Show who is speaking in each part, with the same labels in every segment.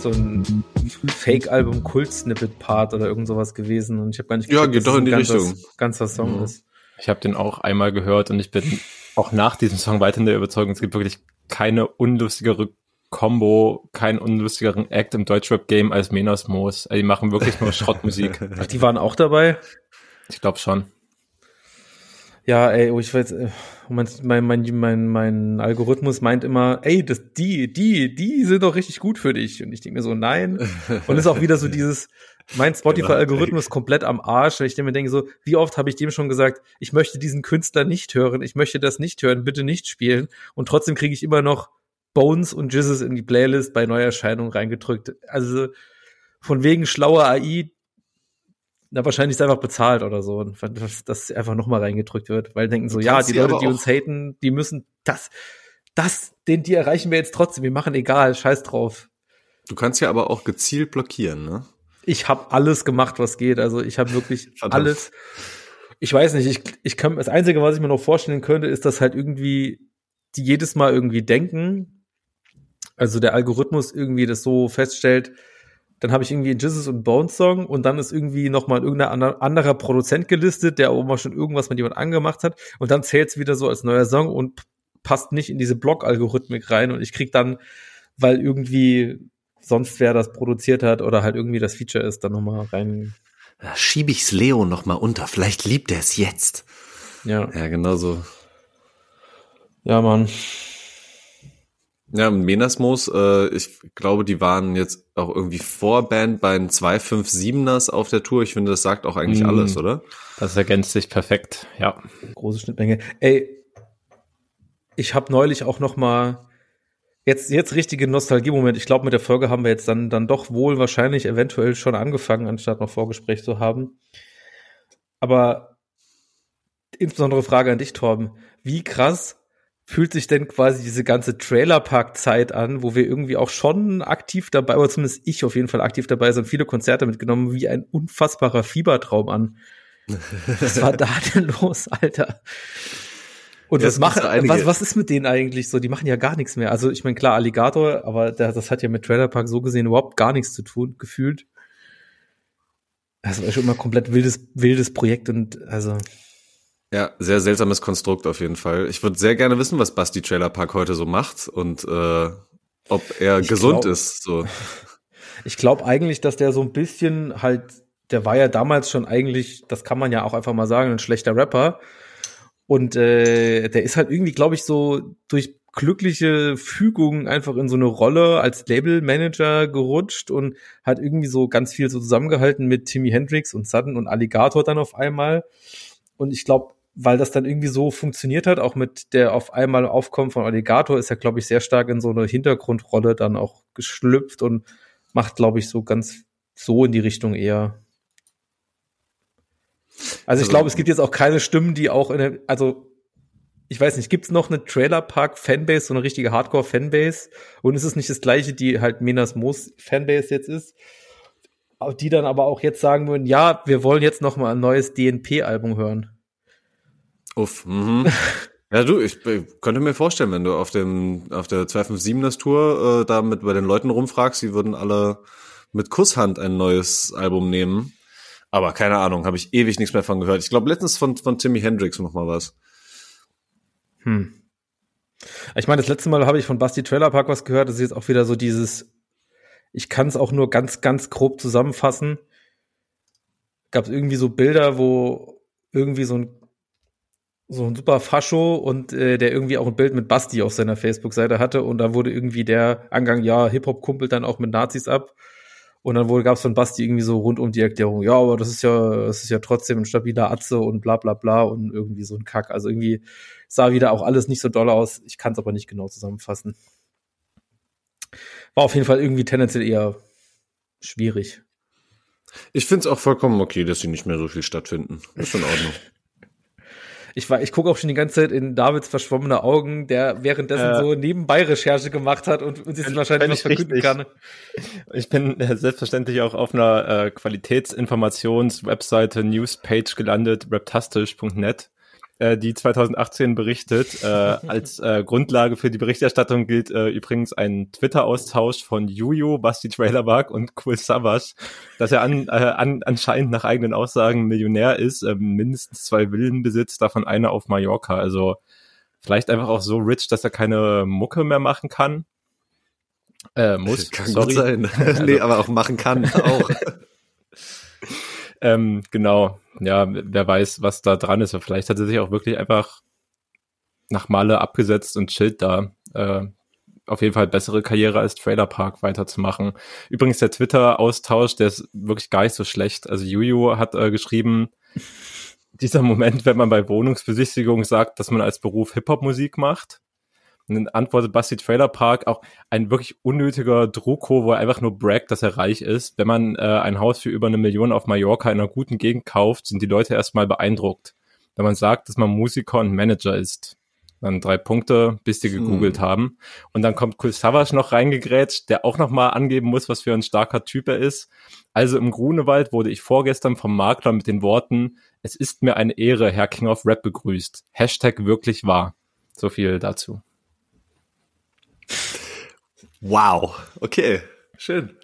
Speaker 1: So ein Fake-Album Kult-Snippet-Part oder irgend sowas gewesen und ich habe gar nicht
Speaker 2: Ja, geht doch in die
Speaker 1: ganzer,
Speaker 2: Richtung.
Speaker 1: ganzer Song
Speaker 2: Mhm.
Speaker 1: ist.
Speaker 3: Ich habe den auch einmal gehört und ich bin auch nach diesem Song weiter in der Überzeugung, es gibt wirklich keine unlustigere Combo, keinen unlustigeren Act im Deutschrap-Game als Menas Moos. Also die machen wirklich nur Schrottmusik.
Speaker 1: Ach, die waren auch dabei?
Speaker 3: Ich glaube schon.
Speaker 1: Ja, ey, oh, ich weiß, äh, mein, mein, mein, mein, mein Algorithmus meint immer, ey, das, die, die, die sind doch richtig gut für dich. Und ich denke mir so, nein. Und ist auch wieder so dieses, mein Spotify-Algorithmus komplett am Arsch. Und ich mir denke so, wie oft habe ich dem schon gesagt, ich möchte diesen Künstler nicht hören, ich möchte das nicht hören, bitte nicht spielen. Und trotzdem kriege ich immer noch Bones und Jizzes in die Playlist bei Neuerscheinungen reingedrückt. Also von wegen schlauer AI, na, wahrscheinlich ist einfach bezahlt oder so, und dass das einfach nochmal reingedrückt wird, weil denken so,
Speaker 2: Du
Speaker 1: ja, die Leute, die uns haten, die müssen das, das, den, die erreichen wir jetzt trotzdem, wir machen egal, scheiß drauf.
Speaker 2: Du kannst ja aber auch gezielt blockieren, ne?
Speaker 1: Ich habe alles gemacht, was geht, also ich habe wirklich alles. Ich weiß nicht, ich, ich kann, das Einzige, was ich mir noch vorstellen könnte, ist, dass halt irgendwie die jedes Mal irgendwie denken, also der Algorithmus irgendwie das so feststellt, dann habe ich irgendwie einen Jizzes und Bones Song und dann ist irgendwie noch mal irgendein ander- anderer Produzent gelistet, der auch mal schon irgendwas mit jemand angemacht hat und dann zählt es wieder so als neuer Song und passt nicht in diese Blog-Algorithmik rein und ich krieg dann, weil irgendwie sonst wer das produziert hat oder halt irgendwie das Feature ist, dann noch mal rein.
Speaker 2: Da schiebe ich's Leo noch mal unter. Vielleicht liebt er es jetzt.
Speaker 1: Ja,
Speaker 2: Ja, genau so.
Speaker 1: ja, Mann.
Speaker 2: Ja, und Menasmos, äh, ich glaube, die waren jetzt auch irgendwie Vorband bei den 257ers auf der Tour. Ich finde, das sagt auch eigentlich
Speaker 3: Mm.
Speaker 2: alles, oder?
Speaker 3: Das ergänzt sich perfekt, ja.
Speaker 1: große Schnittmenge. Ey, ich habe neulich auch noch mal jetzt jetzt richtige Nostalgie-Moment. Ich glaube, mit der Folge haben wir jetzt dann dann doch wohl wahrscheinlich eventuell schon angefangen, anstatt noch Vorgespräch zu haben. Aber insbesondere Frage an dich, Torben: Wie krass fühlt sich denn quasi diese ganze Trailerpark-Zeit an, wo wir irgendwie auch schon aktiv dabei, oder zumindest ich auf jeden Fall aktiv dabei sind, viele Konzerte mitgenommen, wie ein unfassbarer Fiebertraum an. Was war da denn los, Alter? Und
Speaker 2: Ja,
Speaker 1: was machen,
Speaker 2: einige-
Speaker 1: was, was ist mit denen eigentlich so? Die machen ja gar nichts mehr. Also ich meine, klar, Alligator, aber das hat ja mit Trailer Park so gesehen überhaupt gar nichts zu tun, gefühlt. Das war schon immer komplett wildes, wildes Projekt und also.
Speaker 2: Ja, sehr seltsames Konstrukt auf jeden Fall. Ich würde sehr gerne wissen, was Basti Trailer Park heute so macht und äh, ob er
Speaker 1: Ich
Speaker 2: gesund
Speaker 1: glaub-
Speaker 2: ist. So.
Speaker 1: Ich glaube eigentlich, dass der so ein bisschen halt, der war ja damals schon eigentlich, das kann man ja auch einfach mal sagen, ein schlechter Rapper. Und äh, der ist halt irgendwie, glaube ich, so durch glückliche Fügung einfach in so eine Rolle als Labelmanager gerutscht und hat irgendwie so ganz viel so zusammengehalten mit Timmy Hendrix und Sutton und Alligator dann auf einmal. Und ich glaube, weil das dann irgendwie so funktioniert hat, auch mit der auf einmal Aufkommen von Alligator, ist er, glaube ich, sehr stark in so eine Hintergrundrolle dann auch geschlüpft und macht, glaube ich, so ganz so in die Richtung eher. Also ich glaube, es gibt jetzt auch keine Stimmen, die auch in der, also ich weiß nicht, gibt es noch eine Trailer Park Fanbase, so eine richtige Hardcore Fanbase? Und ist es nicht das gleiche, die halt Menas Moos Fanbase jetzt ist? Die dann aber auch jetzt sagen würden, ja, wir wollen jetzt noch mal ein neues DNP-Album hören.
Speaker 2: Uff. Mhm. Ja, du, ich, ich könnte mir vorstellen, wenn du auf dem auf der 257ers Tour äh, da mit bei den Leuten rumfragst, die würden alle mit Kusshand ein neues Album nehmen. Aber keine Ahnung, habe ich ewig nichts mehr von gehört. Ich glaube letztens von von Timmy Hendrix noch mal was.
Speaker 1: Hm. Ich meine, das letzte Mal habe ich von Basti Trailer Park was gehört. Das ist jetzt auch wieder so dieses, ich kann es auch nur ganz, ganz grob zusammenfassen. Gab es irgendwie so Bilder, wo irgendwie so ein so ein super Fascho und äh, der irgendwie auch ein Bild mit Basti auf seiner Facebook-Seite hatte und da wurde irgendwie der Angang, ja, Hip-Hop kumpelt dann auch mit Nazis ab. Und dann wurde, gab es von Basti irgendwie so rund um die Erklärung, ja, aber das ist ja, das ist ja trotzdem ein stabiler Atze und bla bla bla und irgendwie so ein Kack. Also irgendwie sah wieder auch alles nicht so doll aus. Ich kann es aber nicht genau zusammenfassen. War auf jeden Fall irgendwie tendenziell eher schwierig.
Speaker 2: Ich finde es auch vollkommen okay, dass sie nicht mehr so viel stattfinden. Ist in Ordnung.
Speaker 1: Ich war, ich gucke auch schon die ganze Zeit in Davids verschwommene Augen, der währenddessen
Speaker 3: Äh.
Speaker 1: so nebenbei Recherche gemacht hat und uns jetzt wahrscheinlich was verkünden kann.
Speaker 3: Ich bin äh, selbstverständlich auch auf einer äh, Qualitätsinformations-Webseite Newspage gelandet, reptastisch.net, äh, die 2018 berichtet. Äh, als äh, Grundlage für die Berichterstattung gilt äh, übrigens ein Twitter-Austausch von Juju, Basti Trailerbug und Cool Savage, dass er an, äh, an, anscheinend nach eigenen Aussagen Millionär ist, äh, mindestens zwei Villen besitzt, davon eine auf Mallorca. Also vielleicht einfach auch so rich, dass er keine Mucke mehr machen kann. Äh, muss,
Speaker 2: Kann
Speaker 3: sorry.
Speaker 2: gut sein. nee, aber auch machen kann auch.
Speaker 3: Ähm, genau, ja, wer weiß, was da dran ist. Vielleicht hat er sich auch wirklich einfach nach Male abgesetzt und chillt da. Äh, auf jeden Fall bessere Karriere als Trailer Park weiterzumachen. Übrigens der Twitter-Austausch, der ist wirklich gar nicht so schlecht. Also Juju hat äh, geschrieben, dieser Moment, wenn man bei Wohnungsbesichtigung sagt, dass man als Beruf Hip-Hop-Musik macht. Und dann antwortet Basti Trailer Park auch ein wirklich unnötiger Drucko, wo er einfach nur braggt, dass er reich ist. Wenn man äh, ein Haus für über eine Million auf Mallorca in einer guten Gegend kauft, sind die Leute erstmal beeindruckt. Wenn man sagt, dass man Musiker und Manager ist. Dann drei Punkte, bis die gegoogelt haben. Und dann kommt Kul Savas noch reingegrätscht, der auch nochmal angeben muss, was für ein starker Typ er ist. Also im Grunewald wurde ich vorgestern vom Makler mit den Worten, es ist mir eine Ehre, Herr King of Rap begrüßt. Hashtag wirklich wahr. So viel dazu.
Speaker 2: Wow. Okay. Schön.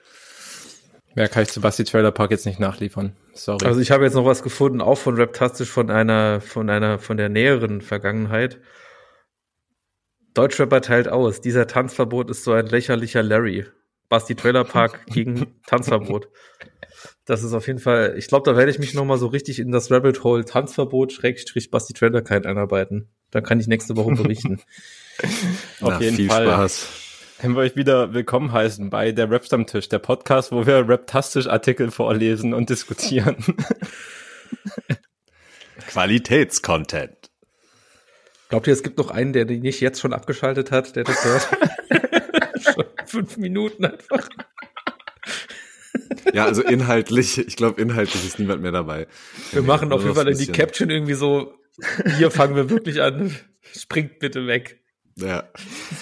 Speaker 3: Mehr kann ich zu Basti Trailer Park jetzt nicht nachliefern. Sorry.
Speaker 1: Also ich habe jetzt noch was gefunden, auch von Raptastisch, von einer, von einer, von der näheren Vergangenheit. Deutschrapper teilt aus. Dieser Tanzverbot ist so ein lächerlicher Larry. Basti Trailer Park gegen Tanzverbot. Das ist auf jeden Fall, ich glaube, da werde ich mich noch mal so richtig in das Rabbit Hole Tanzverbot Schrägstrich Basti Trailer einarbeiten. Da kann ich nächste Woche berichten.
Speaker 3: Auf
Speaker 2: Na,
Speaker 3: jeden
Speaker 2: viel
Speaker 3: Fall.
Speaker 2: Spaß.
Speaker 3: Können wir euch wieder willkommen heißen bei der Rap Stammtisch, der Podcast, wo wir Raptastisch Artikel vorlesen und diskutieren.
Speaker 2: Qualitätscontent.
Speaker 1: Glaubt ihr, es gibt noch einen, der den nicht jetzt schon abgeschaltet hat, der das hört? schon fünf Minuten einfach.
Speaker 2: Ja, also inhaltlich, ich glaube, inhaltlich ist niemand mehr dabei.
Speaker 1: Wir machen auf jeden Fall in die Caption irgendwie so, hier fangen wir wirklich an. Springt bitte weg.
Speaker 2: Ja.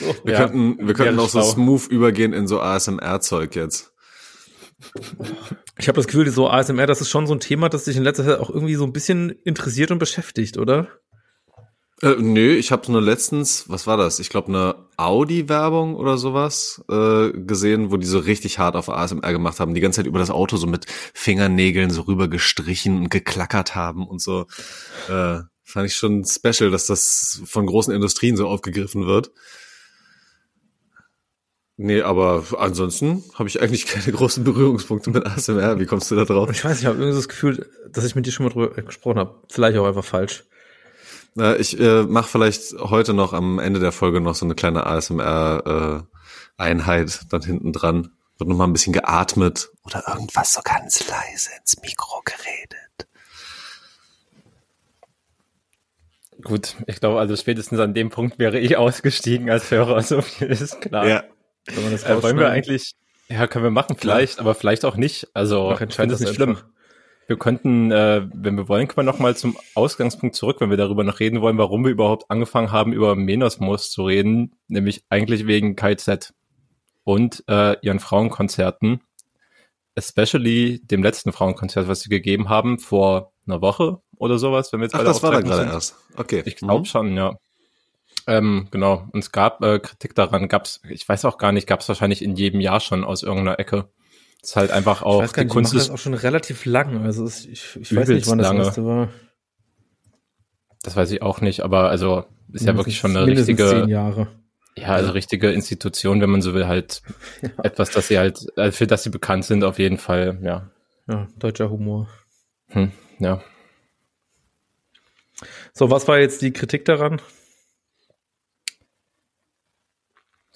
Speaker 1: So.
Speaker 2: Wir
Speaker 3: Ja,
Speaker 2: könnten, wir könnten auch so smooth übergehen in so ASMR-Zeug jetzt.
Speaker 1: Ich habe das Gefühl, so ASMR, das ist schon so ein Thema, das sich in letzter Zeit auch irgendwie so ein bisschen interessiert und beschäftigt, oder?
Speaker 2: Äh, nö, ich habe nur letztens, was war das? Ich glaube eine Audi-Werbung oder sowas äh, gesehen, wo die so richtig hart auf ASMR gemacht haben, die ganze Zeit über das Auto so mit Fingernägeln so rüber gestrichen und geklackert haben und so. Äh, fand ich schon special, dass das von großen Industrien so aufgegriffen wird. Nee, aber ansonsten habe ich eigentlich keine großen Berührungspunkte mit ASMR. Wie kommst du da drauf?
Speaker 1: Ich weiß, ich habe irgendwie so das Gefühl, dass ich mit dir schon mal drüber gesprochen habe. Vielleicht auch einfach falsch.
Speaker 2: Na, ich äh, mache vielleicht heute noch am Ende der Folge noch so eine kleine ASMR-Einheit dann hinten dran. Wird noch mal ein bisschen geatmet oder irgendwas so ganz leise ins Mikro geredet.
Speaker 3: Gut, ich glaube, also spätestens an dem Punkt wäre ich ausgestiegen als Hörer, so viel ist klar.
Speaker 2: Ja,
Speaker 1: Wenn man das
Speaker 3: Äh, wollen wir eigentlich, ja, können wir machen, vielleicht, aber vielleicht auch nicht. Also,
Speaker 1: Ach,
Speaker 3: ich finde es
Speaker 1: das
Speaker 3: nicht schlimm. Wir könnten, äh, wenn wir wollen, können wir noch mal zum Ausgangspunkt zurück, wenn wir darüber noch reden wollen, warum wir überhaupt angefangen haben, über Menosmos zu reden, nämlich eigentlich wegen KZ und äh, ihren Frauenkonzerten, especially dem letzten Frauenkonzert, was sie gegeben haben vor einer Woche oder sowas, wenn wir jetzt
Speaker 2: Ach,
Speaker 3: alle
Speaker 2: das war da
Speaker 3: auftreten
Speaker 2: gerade erst. Okay.
Speaker 3: Ich glaube
Speaker 2: Mhm.
Speaker 3: schon, ja. Ähm, genau. Und es gab äh, Kritik daran, gab's, ich weiß auch gar nicht, gab's wahrscheinlich in jedem Jahr schon aus irgendeiner Ecke. Es ist halt einfach
Speaker 1: Ich
Speaker 3: auch,
Speaker 1: weiß gar
Speaker 3: die Kunst
Speaker 1: die
Speaker 3: ist,
Speaker 1: das auch schon relativ lang. Also es, ich, ich weiß nicht, wann das
Speaker 3: lange.
Speaker 1: letzte war.
Speaker 3: das weiß ich auch nicht, aber also ist ja wirklich schon eine
Speaker 1: mindestens zehn
Speaker 3: richtige,
Speaker 1: Jahre.
Speaker 3: ja, also richtige Institution, wenn man so will, halt etwas, dass sie halt, äh, für das sie bekannt sind, auf jeden Fall, ja.
Speaker 1: Ja, deutscher Humor.
Speaker 3: Hm, ja.
Speaker 1: So, was war jetzt die Kritik daran?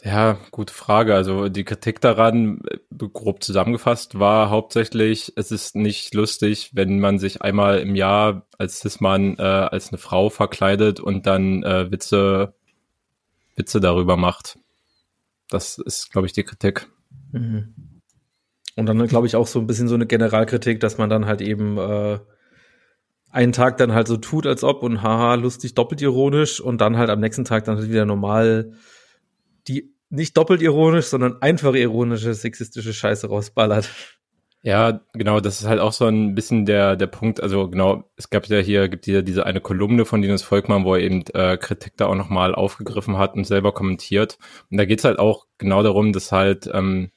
Speaker 3: Ja, gute Frage. Also die Kritik daran, äh, grob zusammengefasst, war hauptsächlich, es ist nicht lustig, wenn man sich einmal im Jahr als Cis-Mann äh, als eine Frau verkleidet und dann äh, Witze, Witze darüber macht. Das ist, glaube ich, die Kritik.
Speaker 1: Mhm. Und dann, glaube ich, auch so ein bisschen so eine Generalkritik, dass man dann halt eben äh, einen Tag dann halt so tut, als ob und haha, lustig, doppelt ironisch und dann halt am nächsten Tag dann halt wieder normal die nicht doppelt ironisch, sondern einfach ironische, sexistische Scheiße rausballert.
Speaker 3: Ja, genau, das ist halt auch so ein bisschen der, der Punkt. Also genau, es gab ja hier, gibt ja diese eine Kolumne von Linus Volkmann, wo er eben äh, Kritik da auch nochmal aufgegriffen hat und selber kommentiert. Und da geht's halt auch genau darum, dass halt, ähm,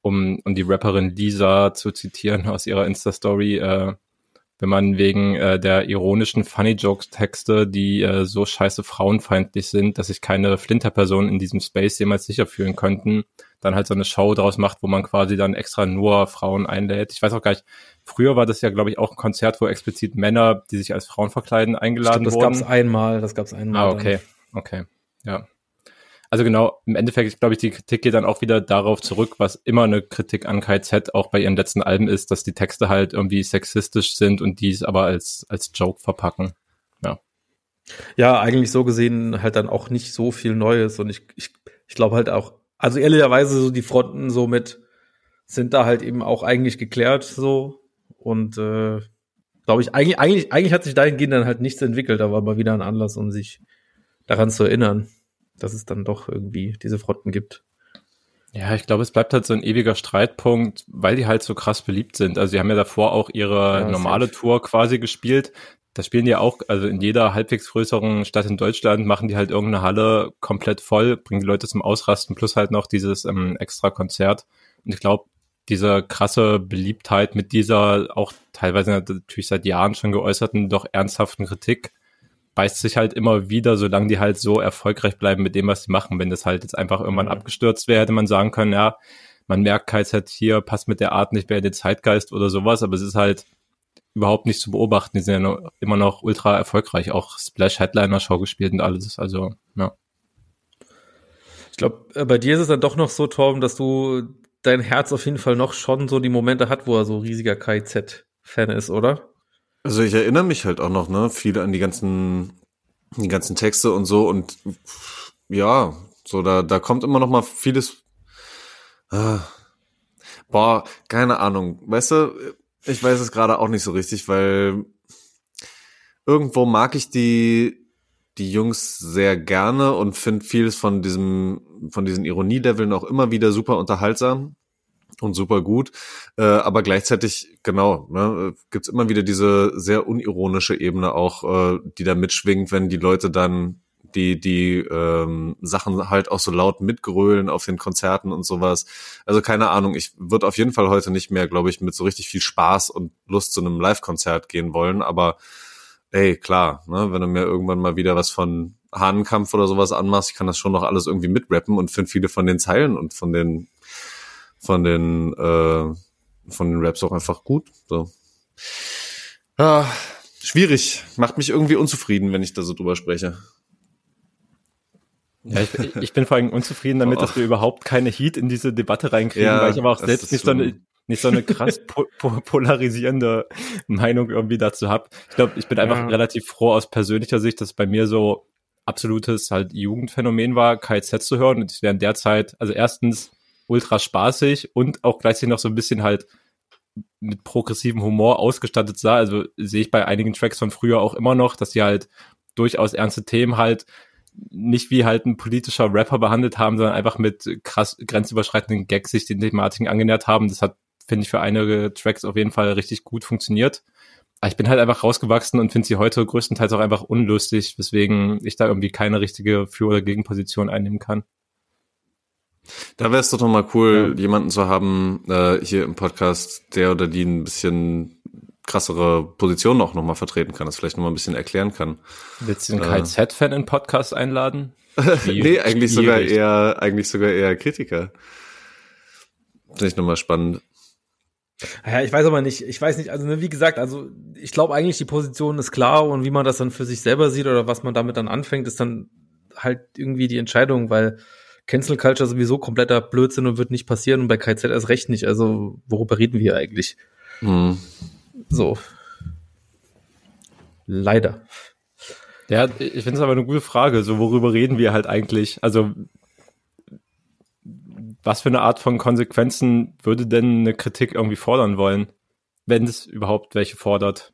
Speaker 3: um, um die Rapperin Lisa zu zitieren aus ihrer Insta-Story, äh, wenn man wegen äh, der ironischen Funny Jokes Texte, die äh, so scheiße frauenfeindlich sind, dass sich keine Flinterpersonen in diesem Space jemals sicher fühlen könnten, dann halt so eine Show draus macht, wo man quasi dann extra nur Frauen einlädt. Ich weiß auch gar nicht, früher war das ja, glaube ich, auch ein Konzert, wo explizit Männer, die sich als Frauen verkleiden, eingeladen
Speaker 1: Stimmt, das
Speaker 3: wurden.
Speaker 1: gab's einmal, das gab's einmal.
Speaker 3: Ah, okay, okay, ja. Also genau, im Endeffekt, glaube ich, die Kritik geht dann auch wieder darauf zurück, was immer eine Kritik an KZ auch bei ihren letzten Alben ist, dass die Texte halt irgendwie sexistisch sind und die es aber als, als Joke verpacken. Ja.
Speaker 1: Ja, eigentlich so gesehen halt dann auch nicht so viel Neues und ich, ich, ich glaube halt auch, also ehrlicherweise so die Fronten somit sind da halt eben auch eigentlich geklärt so und äh, glaube ich, eigentlich, eigentlich, eigentlich hat sich dahingehend dann halt nichts entwickelt, aber mal wieder ein Anlass, um sich daran zu erinnern dass es dann doch irgendwie diese Fronten gibt.
Speaker 3: Ja, ich glaube, es bleibt halt so ein ewiger Streitpunkt, weil die halt so krass beliebt sind. Also sie haben ja davor auch ihre ja, normale safe. Tour quasi gespielt. Da spielen die auch, also in jeder halbwegs größeren Stadt in Deutschland machen die halt irgendeine Halle komplett voll, bringen die Leute zum Ausrasten, plus halt noch dieses ähm, extra Konzert. Und ich glaube, diese krasse Beliebtheit mit dieser auch teilweise natürlich seit Jahren schon geäußerten, doch ernsthaften Kritik, beißt sich halt immer wieder, solange die halt so erfolgreich bleiben mit dem, was sie machen. Wenn das halt jetzt einfach irgendwann mhm. abgestürzt wäre, hätte man sagen können, ja, man merkt KZ hier, passt mit der Art nicht mehr in den Zeitgeist oder sowas, aber es ist halt überhaupt nicht zu beobachten. Die sind ja noch, immer noch ultra erfolgreich, auch Splash Headliner Show gespielt und alles, also, ja.
Speaker 1: Ich glaube, äh, bei dir ist es dann doch noch so, Torben, dass du dein Herz auf jeden Fall noch schon so die Momente hat, wo er so riesiger KZ-Fan ist, oder?
Speaker 2: Also ich erinnere mich halt auch noch, ne, viel an die ganzen, die ganzen Texte und so und ja, so da, da kommt immer noch mal vieles. Äh, boah, keine Ahnung. Weißt du, ich weiß es gerade auch nicht so richtig, weil irgendwo mag ich die die Jungs sehr gerne und finde vieles von diesem von diesen Ironieleveln auch immer wieder super unterhaltsam und super gut. Äh, aber gleichzeitig, genau, ne, gibt immer wieder diese sehr unironische Ebene auch, äh, die da mitschwingt, wenn die Leute dann die die ähm, Sachen halt auch so laut mitgrölen auf den Konzerten und sowas. Also keine Ahnung, ich würde auf jeden Fall heute nicht mehr, glaube ich, mit so richtig viel Spaß und Lust zu einem Live-Konzert gehen wollen. Aber ey, klar, ne, wenn du mir irgendwann mal wieder was von Hahnenkampf oder sowas anmachst, ich kann das schon noch alles irgendwie mitrappen und finde viele von den Zeilen und von den von den, äh, von den Raps auch einfach gut. So. Ah, schwierig. Macht mich irgendwie unzufrieden, wenn ich da so drüber spreche.
Speaker 3: Ja, ich, ich bin vor allem unzufrieden damit, oh. dass wir überhaupt keine Heat in diese Debatte reinkriegen, ja, weil ich aber auch selbst nicht so, eine, nicht so eine krass po po polarisierende Meinung irgendwie dazu habe. Ich glaube, ich bin einfach ja. relativ froh aus persönlicher Sicht, dass bei mir so absolutes halt Jugendphänomen war, KZ zu hören und ich während der Zeit, also erstens ultra spaßig und auch gleichzeitig noch so ein bisschen halt mit progressivem Humor ausgestattet sah. Also sehe ich bei einigen Tracks von früher auch immer noch, dass die halt durchaus ernste Themen halt nicht wie halt ein politischer Rapper behandelt haben, sondern einfach mit krass grenzüberschreitenden Gags sich den Thematiken angenähert haben. Das hat, finde ich, für einige Tracks auf jeden Fall richtig gut funktioniert. Aber ich bin halt einfach rausgewachsen und finde sie heute größtenteils auch einfach unlustig, weswegen ich da irgendwie keine richtige Für- oder Gegenposition einnehmen kann.
Speaker 2: Da wäre es doch nochmal cool, ja. jemanden zu haben äh, hier im Podcast, der oder die ein bisschen krassere Positionen auch nochmal vertreten kann, das vielleicht nochmal ein bisschen erklären kann.
Speaker 3: Willst du einen äh, KZ-Fan in den Podcast einladen?
Speaker 2: nee, eigentlich sogar eher, eigentlich sogar eher Kritiker. Finde ich nochmal spannend.
Speaker 1: Ja, ich weiß aber nicht, ich weiß nicht, also ne, wie gesagt, also ich glaube eigentlich, die Position ist klar und wie man das dann für sich selber sieht oder was man damit dann anfängt, ist dann halt irgendwie die Entscheidung, weil Cancel Culture sowieso kompletter Blödsinn und wird nicht passieren und bei KZ erst recht nicht. Also, worüber reden wir eigentlich? Mhm. So. Leider.
Speaker 3: Ja, ich finde es aber eine gute Frage. So, worüber reden wir halt eigentlich? Also, was für eine Art von Konsequenzen würde denn eine Kritik irgendwie fordern wollen, wenn es überhaupt welche fordert?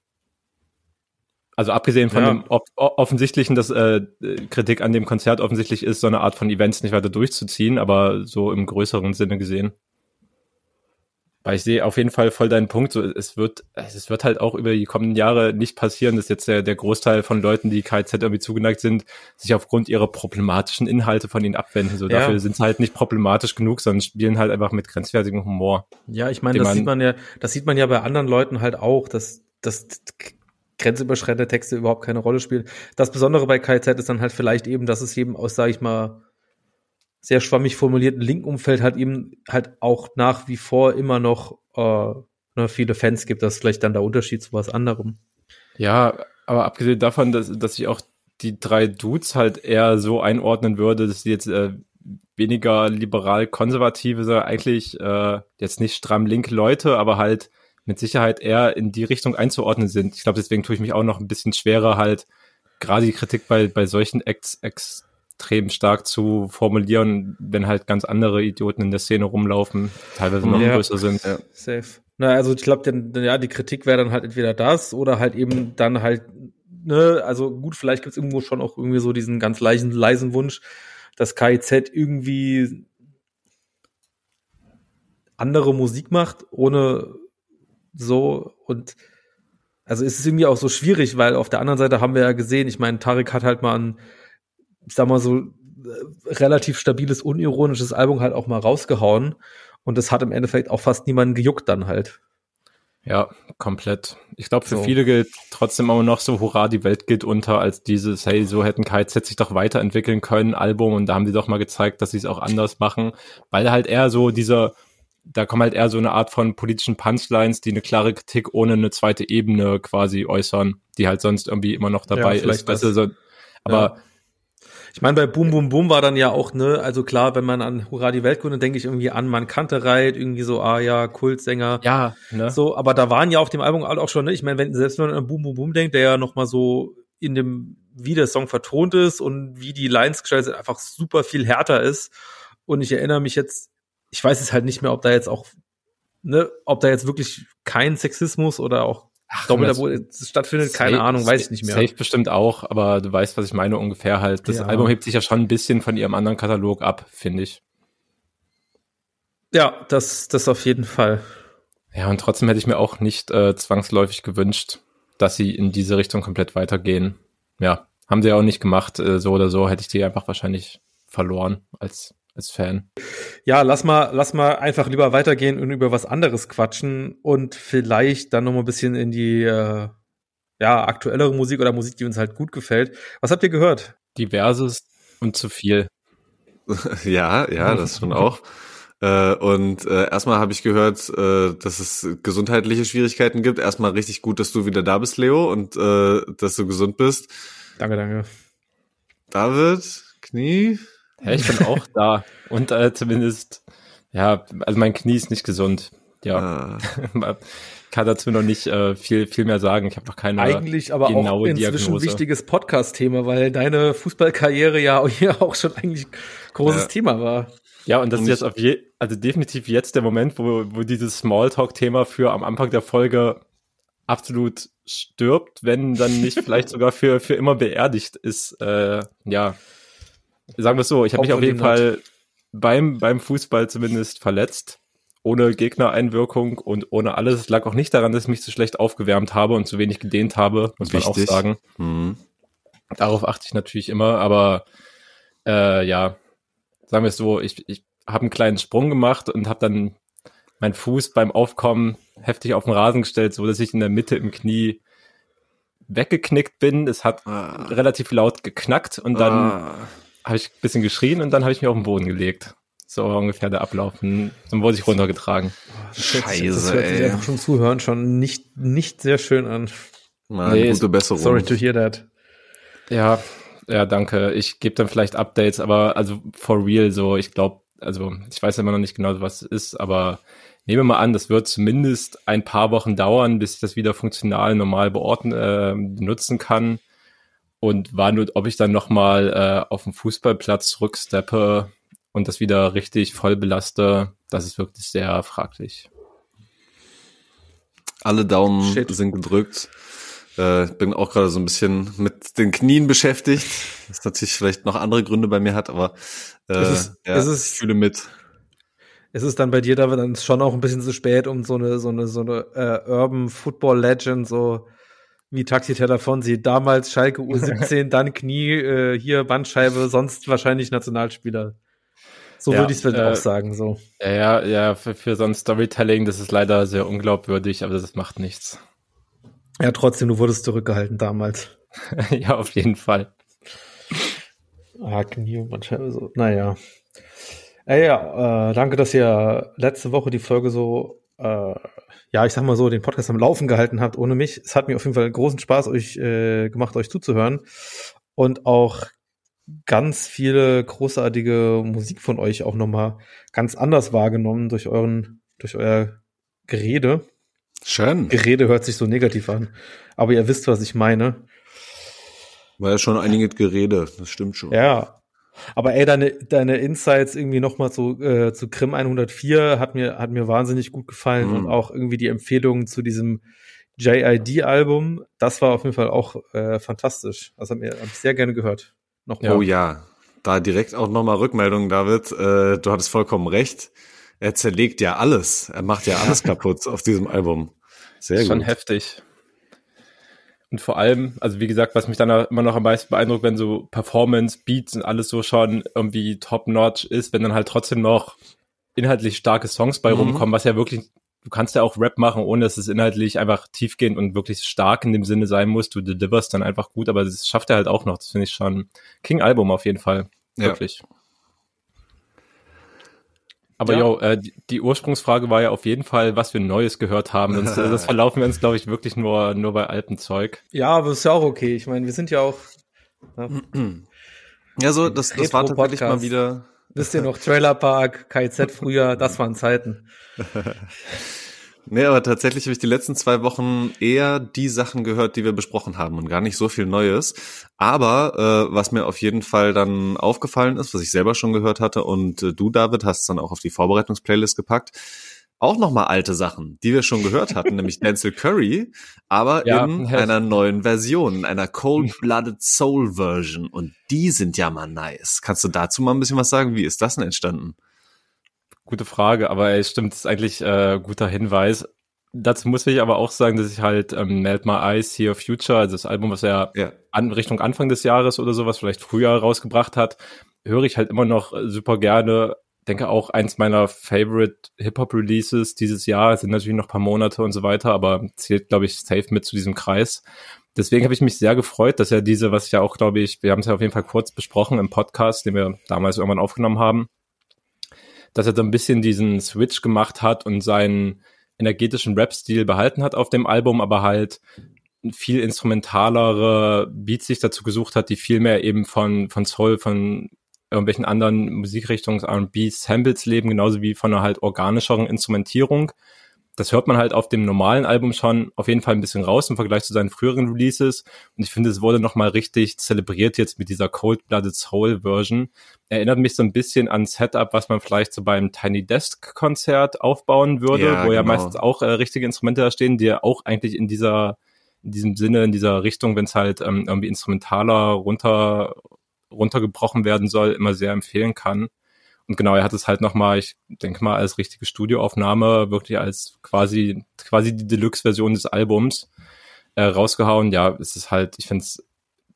Speaker 3: Also abgesehen von
Speaker 1: Ja.
Speaker 3: dem offensichtlichen, dass äh, Kritik an dem Konzert offensichtlich ist, so eine Art von Events nicht weiter durchzuziehen, aber so im größeren Sinne gesehen. Weil ich sehe auf jeden Fall voll deinen Punkt. So, es wird, es wird halt auch über die kommenden Jahre nicht passieren, dass jetzt der, der Großteil von Leuten, die KZ irgendwie zugeneigt sind, sich aufgrund ihrer problematischen Inhalte von ihnen abwenden. So
Speaker 1: Ja.
Speaker 3: dafür sind sie halt nicht problematisch genug, sondern spielen halt einfach mit grenzwertigem Humor.
Speaker 1: Ja, ich meine, das
Speaker 3: man-
Speaker 1: sieht man ja, das sieht man ja bei anderen Leuten halt auch, dass, dass grenzüberschreitende Texte überhaupt keine Rolle spielen. Das Besondere bei KZ ist dann halt vielleicht eben, dass es eben aus, sage ich mal, sehr schwammig formulierten Linkumfeld halt eben halt auch nach wie vor immer noch äh, ne, viele Fans gibt. Das ist vielleicht dann der Unterschied zu was anderem.
Speaker 3: Ja, aber abgesehen davon, dass, dass ich auch die drei Dudes halt eher so einordnen würde, dass sie jetzt äh, weniger liberal-konservative, sondern eigentlich äh, jetzt nicht stramm linke Leute, aber halt mit Sicherheit eher in die Richtung einzuordnen sind. Ich glaube, deswegen tue ich mich auch noch ein bisschen schwerer, halt gerade die Kritik bei, bei solchen Acts extrem stark zu formulieren, wenn halt ganz andere Idioten in der Szene rumlaufen, teilweise noch
Speaker 1: Ja.
Speaker 3: größer sind.
Speaker 2: Ja.
Speaker 1: Safe. Na, also ich glaube, ja, die Kritik wäre dann halt entweder das oder halt eben dann halt, ne, also gut, vielleicht gibt's irgendwo schon auch irgendwie so diesen ganz leisen, leisen Wunsch, dass KIZ irgendwie andere Musik macht, ohne so und also es ist irgendwie auch so schwierig, weil auf der anderen Seite haben wir ja gesehen, ich meine, Tarek hat halt mal ein, ich sag mal so, äh, relativ stabiles, unironisches Album halt auch mal rausgehauen. Und das hat im Endeffekt auch fast niemanden gejuckt dann halt.
Speaker 3: Ja, komplett. Ich glaube, für
Speaker 1: So.
Speaker 3: viele gilt trotzdem immer noch so, hurra, die Welt geht unter, als dieses, hey, so hätten KZ sich doch weiterentwickeln können, Album, und da haben die doch mal gezeigt, dass sie es auch anders machen, weil halt eher so dieser, da kommen halt eher so eine Art von politischen Punchlines, die eine klare Kritik ohne eine zweite Ebene quasi äußern, die halt sonst irgendwie immer noch dabei
Speaker 1: Ja,
Speaker 3: ist. Weißt du, so, aber
Speaker 1: Ja. Ich meine, bei Boom Boom Boom war dann ja auch, ne, also klar, wenn man an Hurra die Weltkunde denke ich irgendwie an Man kannte Reit, irgendwie so, ah ja, Kultsänger.
Speaker 3: ja, ne?
Speaker 1: So, aber da waren ja auf dem Album auch schon, ne, ich meine, wenn, selbst wenn man an Boom Boom Boom denkt, der ja noch mal so in dem, wie der Song vertont ist und wie die Lines gestaltet sind, einfach super viel härter ist. Und ich erinnere mich jetzt, ich weiß es halt nicht mehr, ob da jetzt auch, ne, ob da jetzt wirklich kein Sexismus oder auch doppelter
Speaker 3: das-
Speaker 1: Boden stattfindet, keine
Speaker 3: Safe-
Speaker 1: Ahnung, weiß ich nicht mehr.
Speaker 3: Safe bestimmt auch, aber du weißt, was ich meine ungefähr halt. Das
Speaker 1: Ja.
Speaker 3: Album hebt sich ja schon ein bisschen von ihrem anderen Katalog ab, finde ich.
Speaker 1: Ja, das, das auf jeden Fall.
Speaker 3: Ja, und trotzdem hätte ich mir auch nicht äh, zwangsläufig gewünscht, dass sie in diese Richtung komplett weitergehen. Ja, haben sie ja auch nicht gemacht. Äh, so oder so hätte ich die einfach wahrscheinlich verloren als, als Fan.
Speaker 1: Ja, lass mal, lass mal einfach lieber weitergehen und über was anderes quatschen und vielleicht dann noch mal ein bisschen in die äh, ja, aktuellere Musik oder Musik, die uns halt gut gefällt. Was habt ihr gehört?
Speaker 3: Diverses und zu viel.
Speaker 2: Ja, ja, das schon auch. Äh, und äh, erstmal habe ich gehört, äh, dass es gesundheitliche Schwierigkeiten gibt. Erstmal richtig gut, dass du wieder da bist, Leo, und äh, dass du gesund bist.
Speaker 1: Danke, danke.
Speaker 2: David, Knie.
Speaker 3: Ja, ich bin auch da. Und äh, zumindest, ja, also mein Knie ist nicht gesund. Ja,
Speaker 2: Ah,
Speaker 3: kann dazu noch nicht äh, viel, viel mehr sagen. Ich habe noch keine
Speaker 1: Eigentlich aber auch inzwischen
Speaker 3: Diagnose.
Speaker 1: wichtiges Podcast-Thema, weil deine Fußballkarriere ja hier auch schon eigentlich großes
Speaker 2: Ja.
Speaker 1: Thema war.
Speaker 3: Ja, und das
Speaker 2: Und
Speaker 3: ist jetzt auf je, also definitiv jetzt der Moment, wo, wo dieses Smalltalk-Thema für am Anfang der Folge absolut stirbt, wenn dann nicht vielleicht sogar für, für immer beerdigt ist. Äh, ja, sagen wir es so, ich habe mich auf jeden Fall beim, beim Fußball zumindest verletzt. Ohne Gegnereinwirkung und ohne alles. Es lag auch nicht daran, dass ich mich zu schlecht aufgewärmt habe und zu wenig gedehnt habe, muss man auch
Speaker 2: Wichtig.
Speaker 3: sagen.
Speaker 2: hm.
Speaker 3: Darauf achte ich natürlich immer, aber äh, ja, sagen wir es so, ich, ich habe einen kleinen Sprung gemacht und habe dann meinen Fuß beim Aufkommen heftig auf den Rasen gestellt, so dass ich in der Mitte im Knie weggeknickt bin. Es hat
Speaker 2: Ah.
Speaker 3: relativ laut geknackt und dann
Speaker 2: Ah.
Speaker 3: Habe ich ein bisschen geschrien und dann habe ich mich auf den Boden gelegt. So war ungefähr der Ablauf. Dann wurde ich runtergetragen.
Speaker 2: Scheiße,
Speaker 1: das hört sich einfach schon zuhören schon nicht, nicht sehr schön an.
Speaker 2: Mann,
Speaker 3: Nee,
Speaker 2: gute Besserung.
Speaker 1: Sorry to hear that.
Speaker 3: Ja, ja, danke. Ich gebe dann vielleicht Updates, aber also for real so, ich glaube, also ich weiß immer noch nicht genau, was es ist, aber nehme mal an, das wird zumindest ein paar Wochen dauern, bis ich das wieder funktional normal beorten, äh, benutzen kann. Und war nur, ob ich dann nochmal äh, auf dem Fußballplatz zurücksteppe und das wieder richtig voll belaste, das ist wirklich sehr fraglich.
Speaker 2: Alle Daumen
Speaker 1: Shit.
Speaker 2: sind gedrückt. Äh, bin auch gerade so ein bisschen mit den Knien beschäftigt. Das natürlich vielleicht noch andere Gründe bei mir hat, aber äh,
Speaker 1: Es ist-
Speaker 2: ja,
Speaker 1: es ist-
Speaker 2: ich fühle mit.
Speaker 1: Ist es dann bei dir, David, dann schon auch ein bisschen zu spät, um so eine, so eine, so eine äh, Urban Football Legend, so wie Taxi Telefonsi, damals Schalke U17, dann Knie, äh, hier Bandscheibe, sonst wahrscheinlich Nationalspieler. So
Speaker 3: Ja,
Speaker 1: würde ich es
Speaker 3: äh,
Speaker 1: auch sagen, so.
Speaker 3: Ja, ja, für, für so ein Storytelling, das ist leider sehr unglaubwürdig, aber das macht nichts.
Speaker 1: Ja, trotzdem, du wurdest zurückgehalten damals.
Speaker 3: ja, auf jeden Fall.
Speaker 1: Ah, Knie und Bandscheibe, so. Naja. Ey, ja, äh, danke, dass ihr letzte Woche die Folge so, äh, ja, ich sag mal so, den Podcast am Laufen gehalten habt ohne mich. Es hat mir auf jeden Fall großen Spaß euch äh, gemacht, euch zuzuhören. Und auch ganz viele großartige Musik von euch auch nochmal ganz anders wahrgenommen durch euren, durch euer Gerede.
Speaker 2: Schön.
Speaker 1: Gerede hört sich so negativ an. Aber ihr wisst, was ich meine.
Speaker 2: War ja schon einiges Gerede, das stimmt schon.
Speaker 1: Ja. Aber ey, deine, deine Insights irgendwie nochmal zu, äh, zu Krim 104 hat mir, hat mir wahnsinnig gut gefallen
Speaker 2: Mhm.
Speaker 1: und auch irgendwie die Empfehlungen zu diesem JID-Album, das war auf jeden Fall auch äh, fantastisch. Das mir hab ich sehr gerne gehört. Nochmal.
Speaker 2: Oh ja, da direkt auch nochmal Rückmeldung, David. Äh, du hattest vollkommen recht. Er zerlegt ja alles. Er macht ja alles kaputt auf diesem Album. Sehr
Speaker 3: Schon
Speaker 2: gut.
Speaker 3: heftig. Und vor allem, also wie gesagt, was mich dann immer noch am meisten beeindruckt, wenn so Performance, Beats und alles so schon irgendwie top-notch ist, wenn dann halt trotzdem noch inhaltlich starke Songs bei
Speaker 2: Mhm.
Speaker 3: rumkommen, was ja wirklich, du kannst ja auch Rap machen, ohne dass es inhaltlich einfach tiefgehend und wirklich stark in dem Sinne sein muss. Du deliverst dann einfach gut, aber das schafft er halt auch noch. Das finde ich schon King-Album auf jeden Fall.
Speaker 2: Ja.
Speaker 3: Aber
Speaker 1: Ja.
Speaker 3: jo, äh, die, Ursprungsfrage war ja auf jeden Fall, was wir Neues gehört haben. Sonst, äh, das verlaufen wir uns, glaube ich, wirklich nur, nur bei altem Zeug.
Speaker 1: Ja, aber ist ja auch okay. Ich meine, wir sind ja auch, ja,
Speaker 2: Ja, so, das, das war tatsächlich mal wieder.
Speaker 1: wisst ihr noch, Trailer Park, KZ früher, das waren Zeiten.
Speaker 2: Nee, aber tatsächlich habe ich die letzten zwei Wochen eher die Sachen gehört, die wir besprochen haben und gar nicht so viel Neues. Aber äh, was mir auf jeden Fall dann aufgefallen ist, was ich selber schon gehört hatte und äh, du, David, hast es dann auch auf die Vorbereitungsplaylist gepackt, auch nochmal alte Sachen, die wir schon gehört hatten, nämlich Denzel Curry, aber
Speaker 3: Ja,
Speaker 2: in einer neuen Version, in einer Cold-Blooded Soul Version. Und die sind ja mal nice. Kannst du dazu mal ein bisschen was sagen? Wie ist das denn entstanden?
Speaker 3: Gute Frage, aber es stimmt, das ist eigentlich äh, guter Hinweis. Dazu muss ich aber auch sagen, dass ich halt ähm, Melt My Eyes, Here Future, also das Album, was er
Speaker 2: Ja.
Speaker 3: an Richtung Anfang des Jahres oder sowas vielleicht früher rausgebracht hat, höre ich halt immer noch äh, super gerne. Denke auch eins meiner Favorite Hip-Hop-Releases dieses Jahr, Es sind natürlich noch ein paar Monate und so weiter, aber zählt, glaube ich, safe mit zu diesem Kreis. Deswegen habe ich mich sehr gefreut, dass er diese, was ich ja auch, glaube ich, wir haben es ja auf jeden Fall kurz besprochen im Podcast, den wir damals irgendwann aufgenommen haben, dass er so ein bisschen diesen Switch gemacht hat und seinen energetischen Rap-Stil behalten hat auf dem Album, aber halt viel instrumentalere Beats sich dazu gesucht hat, die viel mehr eben von, von Soul, von irgendwelchen anderen Musikrichtungen, R&B, Samples leben, genauso wie von einer halt organischeren Instrumentierung. Das hört man halt auf dem normalen Album schon auf jeden Fall ein bisschen raus im Vergleich zu seinen früheren Releases. Und ich finde, es wurde nochmal richtig zelebriert jetzt mit dieser Cold-Blooded Soul Version. Erinnert mich so ein bisschen an Setup, was man vielleicht so beim Tiny Desk Konzert aufbauen würde,
Speaker 2: Ja,
Speaker 3: wo ja
Speaker 2: genau.
Speaker 3: meistens auch äh, richtige Instrumente da stehen, die ja auch eigentlich in dieser, in diesem Sinne, in dieser Richtung, wenn es halt ähm, irgendwie instrumentaler runter, runtergebrochen werden soll, immer sehr empfehlen kann. Und genau, er hat es halt nochmal, ich denke mal, als richtige Studioaufnahme, wirklich als quasi, quasi die Deluxe-Version des Albums äh, rausgehauen. Ja, es ist halt, ich finde es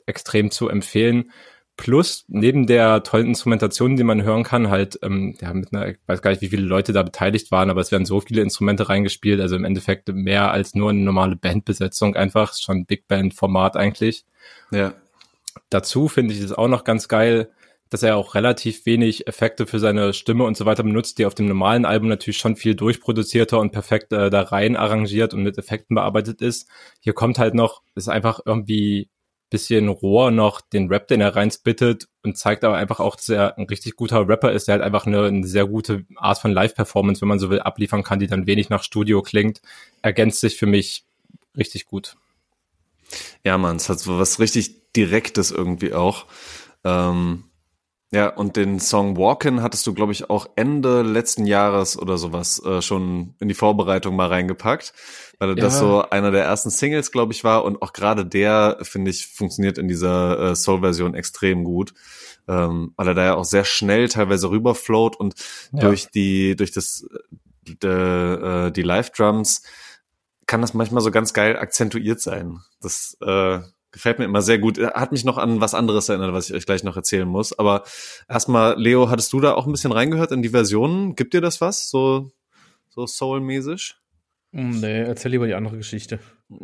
Speaker 3: extrem zu empfehlen. Plus, neben der tollen Instrumentation, die man hören kann, halt, ähm, ja, mit einer, ich weiß gar nicht, wie viele Leute da beteiligt waren, aber es werden so viele Instrumente reingespielt, also im Endeffekt mehr als nur eine normale Bandbesetzung einfach, schon Big Band-Format eigentlich.
Speaker 2: Ja.
Speaker 3: Dazu finde ich es auch noch ganz geil, dass er auch relativ wenig Effekte für seine Stimme und so weiter benutzt, die auf dem normalen Album natürlich schon viel durchproduzierter und perfekt äh, da rein arrangiert und mit Effekten bearbeitet ist. Hier kommt halt noch, ist einfach irgendwie bisschen roher noch den Rap, den er reinspittet und zeigt aber einfach auch, dass er ein richtig guter Rapper ist, der halt einfach eine, eine sehr gute Art von Live-Performance, wenn man so will, abliefern kann, die dann wenig nach Studio klingt, ergänzt sich für mich richtig gut.
Speaker 2: Ja, man, es hat so was richtig Direktes irgendwie auch. Ähm, Ja, und den Song Walkin' hattest du, glaube ich, auch Ende letzten Jahres oder sowas äh, schon in die Vorbereitung mal reingepackt, weil ja. das so einer der ersten Singles, glaube ich, war und auch gerade der, finde ich, funktioniert in dieser äh, Soul-Version extrem gut, ähm, weil er da ja auch sehr schnell teilweise rüberfloat und ja. durch die, durch das, de, äh, die Live-Drums kann das manchmal so ganz geil akzentuiert sein. Das äh, Gefällt mir immer sehr gut. Hat mich noch an was anderes erinnert, was ich euch gleich noch erzählen muss. Aber erstmal, Leo, hattest du da auch ein bisschen reingehört in die Versionen? Gibt dir das was? So, so soul-mäßig?
Speaker 1: Hm, nee, erzähl lieber die andere Geschichte.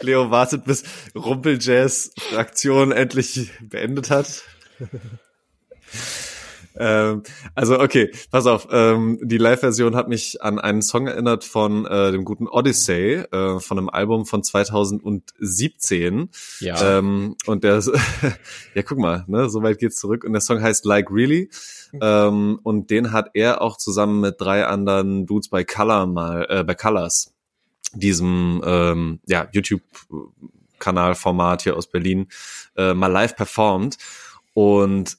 Speaker 2: Leo wartet, bis Rumpeljazz-Fraktion endlich beendet hat. Ähm, also okay, pass auf. Ähm, die Live-Version hat mich an einen Song erinnert von äh, dem guten Odyssey, äh, von einem Album von 2017. Ja. Ähm, und der, ja guck mal, ne, so weit geht's zurück. Und der Song heißt Like Really. Ähm, und den hat er auch zusammen mit drei anderen Dudes bei Color mal, äh, bei Colors, diesem ähm, ja YouTube Kanalformat hier aus Berlin, äh, mal live performt. Und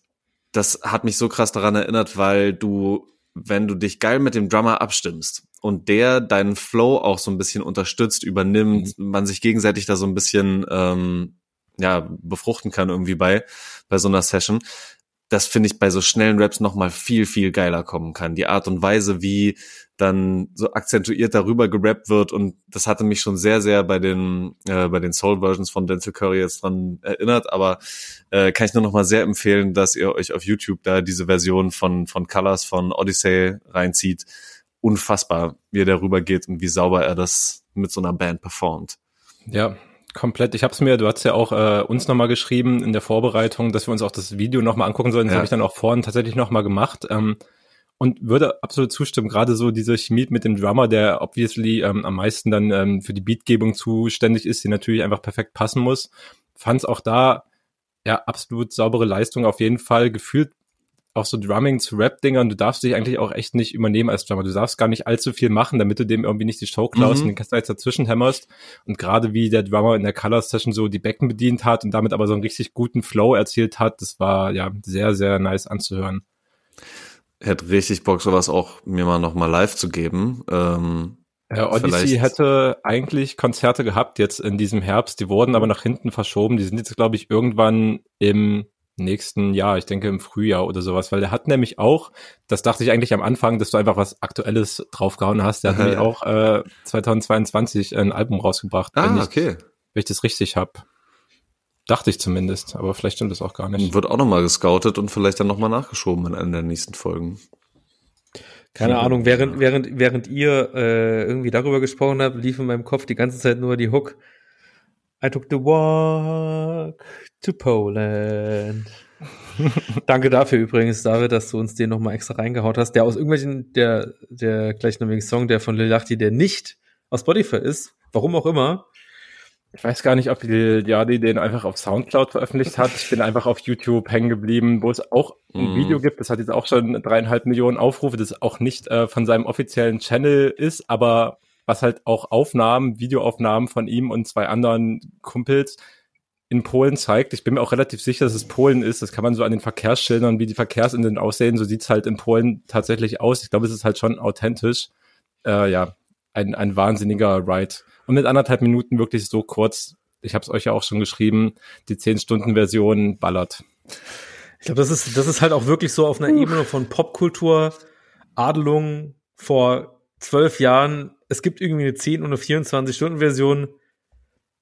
Speaker 2: das hat mich so krass daran erinnert, weil du, wenn du dich geil mit dem Drummer abstimmst und der deinen Flow auch so ein bisschen unterstützt, übernimmt, mhm. man sich gegenseitig da so ein bisschen ähm, ja befruchten kann irgendwie bei bei so einer Session, das finde ich bei so schnellen Raps noch mal viel viel geiler kommen kann. Die Art und Weise, wie dann so akzentuiert darüber gerappt wird und das hatte mich schon sehr sehr bei den äh, bei den Soul Versions von Denzel Curry jetzt dran erinnert, aber äh, kann ich nur noch mal sehr empfehlen, dass ihr euch auf YouTube da diese Version von von Colors von Odyssey reinzieht. Unfassbar, wie er darüber geht und wie sauber er das mit so einer Band performt.
Speaker 3: Ja, komplett. Ich habe es mir, du hast ja auch äh, uns nochmal geschrieben in der Vorbereitung, dass wir uns auch das Video nochmal angucken sollen. Das ja. habe ich dann auch vorhin tatsächlich nochmal gemacht. Ähm, und würde absolut zustimmen, gerade so diese Chemie mit dem Drummer, der obviously ähm, am meisten dann ähm, für die Beatgebung zuständig ist, die natürlich einfach perfekt passen muss. Fand es auch da ja absolut saubere Leistung auf jeden Fall. Gefühlt auch so Drumming zu Rap-Dingern, du darfst dich eigentlich auch echt nicht übernehmen als Drummer. Du darfst gar nicht allzu viel machen, damit du dem irgendwie nicht die Show klaust mhm. und den Kasten dazwischen hämmerst. Und gerade wie der Drummer in der Color Session so die Becken bedient hat und damit aber so einen richtig guten Flow erzielt hat, das war ja sehr, sehr nice anzuhören.
Speaker 2: Hätte richtig Bock, sowas auch mir mal nochmal live zu geben. Ähm,
Speaker 3: ja, Odyssey vielleicht. hätte eigentlich Konzerte gehabt jetzt in diesem Herbst, die wurden aber nach hinten verschoben. Die sind jetzt, glaube ich, irgendwann im nächsten Jahr, ich denke im Frühjahr oder sowas, weil der hat nämlich auch, das dachte ich eigentlich am Anfang, dass du einfach was Aktuelles draufgehauen hast, der hat nämlich auch äh, 2022 ein Album rausgebracht.
Speaker 2: Ah,
Speaker 3: wenn ich,
Speaker 2: okay.
Speaker 3: Wenn ich das richtig hab. Dachte ich zumindest, aber vielleicht stimmt das auch gar nicht.
Speaker 2: Wird auch nochmal gescoutet und vielleicht dann nochmal nachgeschoben in einer der nächsten Folgen.
Speaker 1: Keine Ahnung, während, während, während ihr äh, irgendwie darüber gesprochen habt, lief in meinem Kopf die ganze Zeit nur die Hook. I took the walk to Poland. Danke dafür übrigens, David, dass du uns den nochmal extra reingehaut hast. Der aus irgendwelchen, der, der gleichnamigen Song, der von Lil Yachty, der nicht aus Spotify ist, warum auch immer.
Speaker 3: Ich weiß gar nicht, ob Lil Yachty den einfach auf Soundcloud veröffentlicht hat. Ich bin einfach auf YouTube hängen geblieben, wo es auch ein mm. Video gibt. Das hat jetzt auch schon dreieinhalb Millionen Aufrufe, das auch nicht äh, von seinem offiziellen Channel ist, aber was halt auch Aufnahmen, Videoaufnahmen von ihm und zwei anderen Kumpels in Polen zeigt. Ich bin mir auch relativ sicher, dass es Polen ist. Das kann man so an den Verkehrsschildern, wie die Verkehrsinseln aussehen. So sieht's halt in Polen tatsächlich aus. Ich glaube, es ist halt schon authentisch. Äh, ja, ein, ein wahnsinniger Ride. Und mit anderthalb Minuten wirklich so kurz. Ich habe es euch ja auch schon geschrieben. Die 10-Stunden-Version ballert.
Speaker 1: Ich glaube, das ist, das ist halt auch wirklich so auf einer uh. Ebene von Popkultur, Adelung vor zwölf Jahren. Es gibt irgendwie eine 10 und eine 24-Stunden-Version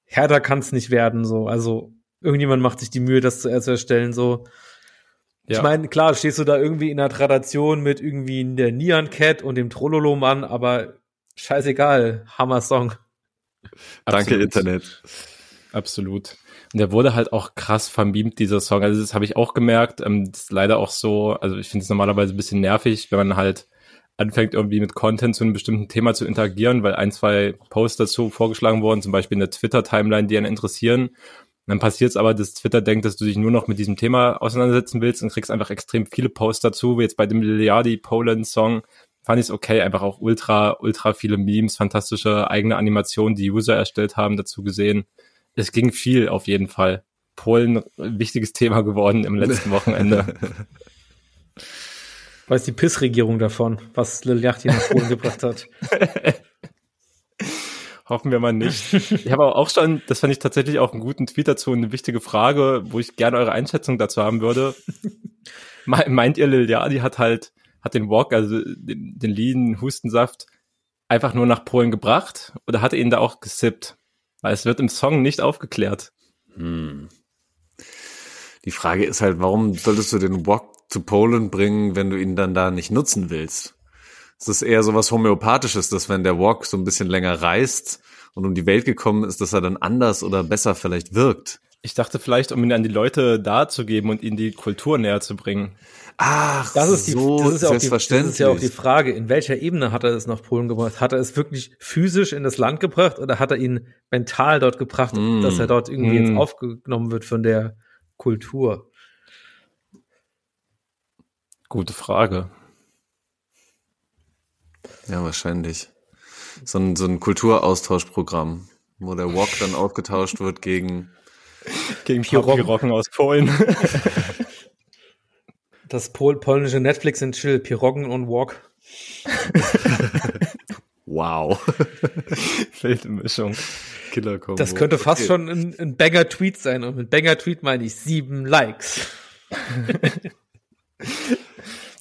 Speaker 1: härter kann es nicht werden, so. Also, irgendjemand macht sich die Mühe, das zu erstellen, so. Ja. Ich meine, klar, stehst du da irgendwie in der Tradition mit irgendwie der Nian Cat und dem Trololo-Mann, aber scheißegal, Hammer-Song.
Speaker 2: Danke, Internet.
Speaker 3: Absolut. Und der wurde halt auch krass verbeamt, dieser Song. Also das habe ich auch gemerkt. Ähm, das ist leider auch so, also ich finde es normalerweise ein bisschen nervig, wenn man halt anfängt irgendwie mit Content zu einem bestimmten Thema zu interagieren, weil ein, zwei Posts dazu vorgeschlagen wurden, zum Beispiel in der Twitter-Timeline, die einen interessieren. dann passiert es aber, dass Twitter denkt, dass du dich nur noch mit diesem Thema auseinandersetzen willst und kriegst einfach extrem viele Posts dazu, wie jetzt bei dem Liliadi Poland Song. Fand ich es okay, einfach auch ultra, ultra viele Memes, fantastische eigene Animationen, die User erstellt haben, dazu gesehen. Es ging viel auf jeden Fall. Polen ein wichtiges Thema geworden im letzten Wochenende.
Speaker 1: Weiß die PIS-Regierung davon, was Lil Yachty nach Polen gebracht hat.
Speaker 3: Hoffen wir mal nicht. Ich habe aber auch schon, das fand ich tatsächlich auch einen guten Tweet dazu, eine wichtige Frage, wo ich gerne eure Einschätzung dazu haben würde. Meint ihr, Lil Yachty hat halt, hat den Walk, also den, den Lean Hustensaft, einfach nur nach Polen gebracht oder hat er ihn da auch gesippt? Weil es wird im Song nicht aufgeklärt. Hm.
Speaker 2: Die Frage ist halt, warum solltest du den Walk zu Polen bringen, wenn du ihn dann da nicht nutzen willst? Es ist eher so was Homöopathisches, dass wenn der Walk so ein bisschen länger reist und um die Welt gekommen ist, dass er dann anders oder besser vielleicht wirkt.
Speaker 3: Ich dachte vielleicht, um ihn an die Leute darzugeben und ihnen die Kultur näher zu bringen.
Speaker 1: Ach, das ist die, so das ist ja auch die, das ist ja auch die Frage, in welcher Ebene hat er es nach Polen gebracht? Hat er es wirklich physisch in das Land gebracht oder hat er ihn mental dort gebracht, mm. dass er dort irgendwie mm. jetzt aufgenommen wird von der Kultur?
Speaker 3: Gute Frage.
Speaker 2: Ja, wahrscheinlich. So ein, so ein Kulturaustauschprogramm, wo der Walk dann ausgetauscht wird gegen
Speaker 3: gegen Piroggen aus Polen.
Speaker 1: Das Pol polnische Netflix in Chill, Piroggen und Walk.
Speaker 2: wow.
Speaker 3: Wilde Mischung.
Speaker 2: Killer -Kombo.
Speaker 1: Das könnte fast okay. schon ein, ein Banger-Tweet sein. Und mit Banger-Tweet meine ich sieben Likes.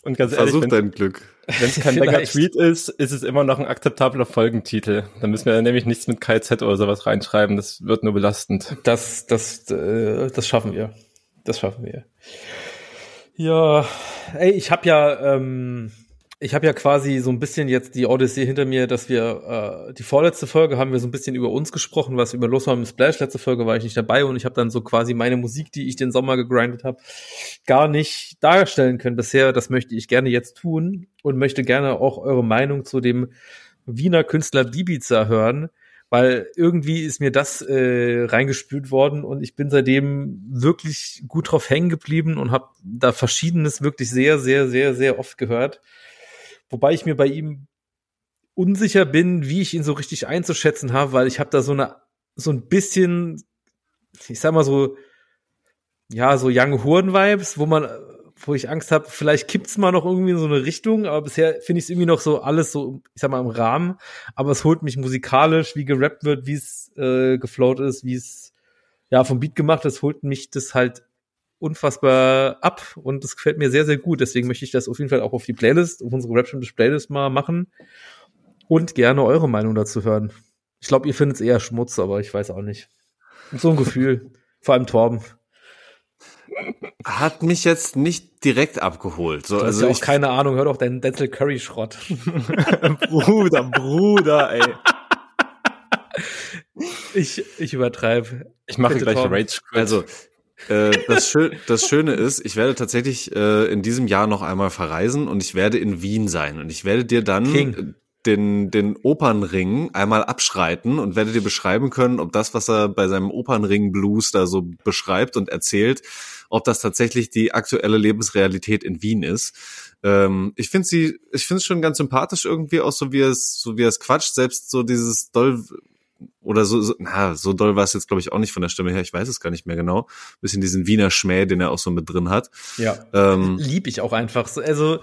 Speaker 3: Und ganz ehrlich,
Speaker 2: Versuch wenn, dein Glück.
Speaker 3: Wenn es kein Banger-Tweet ist, ist es immer noch ein akzeptabler Folgentitel. Da müssen wir nämlich nichts mit KZ oder sowas reinschreiben. Das wird nur belastend.
Speaker 1: Das, das, äh, das schaffen wir. Das schaffen wir. Ja, ey, ich habe ja, ähm, ich habe ja quasi so ein bisschen jetzt die Odyssee hinter mir, dass wir äh, die vorletzte Folge haben wir so ein bisschen über uns gesprochen, was über Los war im Splash. Letzte Folge war ich nicht dabei und ich habe dann so quasi meine Musik, die ich den Sommer gegrindet habe, gar nicht darstellen können bisher. Das möchte ich gerne jetzt tun und möchte gerne auch eure Meinung zu dem Wiener Künstler Bibiza hören weil irgendwie ist mir das äh, reingespült worden und ich bin seitdem wirklich gut drauf hängen geblieben und habe da verschiedenes wirklich sehr, sehr, sehr, sehr oft gehört. Wobei ich mir bei ihm unsicher bin, wie ich ihn so richtig einzuschätzen habe, weil ich habe da so eine so ein bisschen, ich sag mal so, ja, so Young Horn Vibes, wo man wo ich Angst habe, vielleicht kippt's mal noch irgendwie in so eine Richtung, aber bisher finde ich es irgendwie noch so alles so, ich sag mal, im Rahmen. Aber es holt mich musikalisch, wie gerappt wird, wie es äh, geflowt ist, wie es ja vom Beat gemacht ist, holt mich das halt unfassbar ab und das gefällt mir sehr, sehr gut. Deswegen möchte ich das auf jeden Fall auch auf die Playlist, auf unsere Rap Playlist mal machen und gerne eure Meinung dazu hören. Ich glaube, ihr findet es eher Schmutz, aber ich weiß auch nicht. So ein Gefühl. Vor allem Torben
Speaker 2: hat mich jetzt nicht direkt abgeholt. So,
Speaker 1: du
Speaker 2: also
Speaker 1: ja auch keine Ahnung, hör doch deinen Dental Curry Schrott.
Speaker 3: Bruder, Bruder, ey.
Speaker 1: Ich, ich übertreibe.
Speaker 3: Ich mache gleich Rage Quit.
Speaker 2: Also, äh, das, Schö das Schöne ist, ich werde tatsächlich äh, in diesem Jahr noch einmal verreisen und ich werde in Wien sein und ich werde dir dann King den, den Opernring einmal abschreiten und werde dir beschreiben können, ob das, was er bei seinem Opernring Blues da so beschreibt und erzählt, ob das tatsächlich die aktuelle Lebensrealität in Wien ist. Ähm, ich finde sie, ich finde es schon ganz sympathisch irgendwie, auch so wie es, so wie es quatscht, selbst so dieses doll oder so, so na, so doll war es jetzt, glaube ich, auch nicht von der Stimme her, ich weiß es gar nicht mehr genau. Bisschen diesen Wiener Schmäh, den er auch so mit drin hat.
Speaker 1: Ja. Ähm, Lieb ich auch einfach. So, also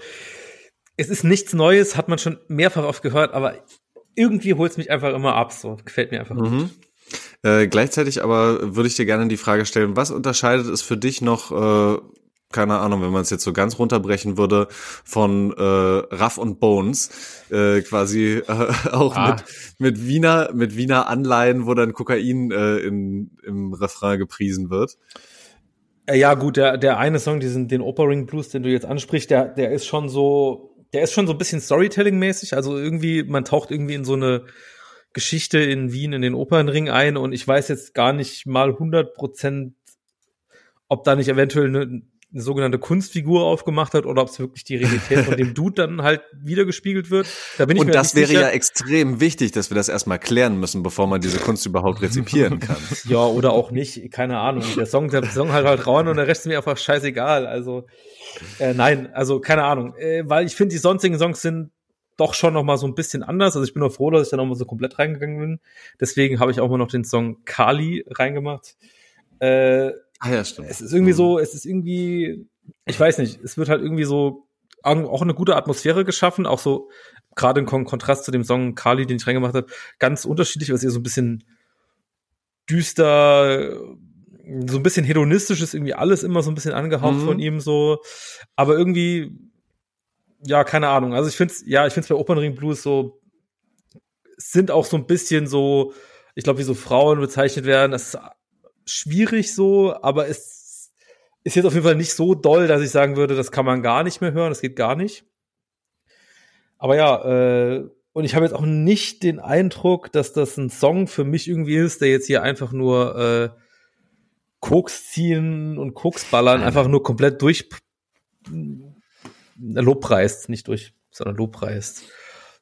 Speaker 1: es ist nichts Neues, hat man schon mehrfach oft gehört, aber irgendwie holt es mich einfach immer ab. So gefällt mir einfach mhm. gut.
Speaker 2: Äh, gleichzeitig aber würde ich dir gerne die Frage stellen, was unterscheidet es für dich noch, äh, keine Ahnung, wenn man es jetzt so ganz runterbrechen würde, von äh, Raff und Bones, äh, quasi äh, auch ah. mit, mit Wiener, mit Wiener Anleihen, wo dann Kokain äh, in, im Refrain gepriesen wird?
Speaker 1: Äh, ja, gut, der, der eine Song, diesen, den Opering Blues, den du jetzt ansprichst, der, der ist schon so, der ist schon so ein bisschen Storytelling-mäßig. Also irgendwie, man taucht irgendwie in so eine Geschichte in Wien in den Opernring ein und ich weiß jetzt gar nicht mal 100 Prozent, ob da nicht eventuell eine, eine sogenannte Kunstfigur aufgemacht hat oder ob es wirklich die Realität von dem Dude dann halt wiedergespiegelt wird.
Speaker 2: Da bin ich und mir das wäre sicher. ja extrem wichtig, dass wir das erstmal klären müssen, bevor man diese Kunst überhaupt rezipieren kann.
Speaker 1: ja, oder auch nicht, keine Ahnung. Der Song, der Song halt halt rauen und der Rest ist mir einfach scheißegal. Also äh, nein, also keine Ahnung, äh, weil ich finde, die sonstigen Songs sind doch schon noch mal so ein bisschen anders. Also ich bin auch froh, dass ich da noch mal so komplett reingegangen bin. Deswegen habe ich auch mal noch den Song Kali reingemacht. Äh,
Speaker 2: Ah ja, stimmt.
Speaker 1: es ist irgendwie so, es ist irgendwie, ich weiß nicht, es wird halt irgendwie so auch eine gute Atmosphäre geschaffen, auch so gerade im Kon Kontrast zu dem Song Kali, den ich reingemacht habe, ganz unterschiedlich, was eher so ein bisschen düster, so ein bisschen hedonistisch ist irgendwie alles immer so ein bisschen angehaucht
Speaker 2: Mhm.
Speaker 1: von ihm so, aber irgendwie ja, keine Ahnung. Also ich find's ja, ich find's bei Opernring Blues so es sind auch so ein bisschen so, ich glaube, wie so Frauen bezeichnet werden, das ist schwierig so, aber es ist jetzt auf jeden Fall nicht so doll, dass ich sagen würde, das kann man gar nicht mehr hören, das geht gar nicht. Aber ja, äh, und ich habe jetzt auch nicht den Eindruck, dass das ein Song für mich irgendwie ist, der jetzt hier einfach nur äh, Koks ziehen und Koks ballern, einfach nur komplett durch äh, Lobpreist, nicht durch, sondern Lobpreist.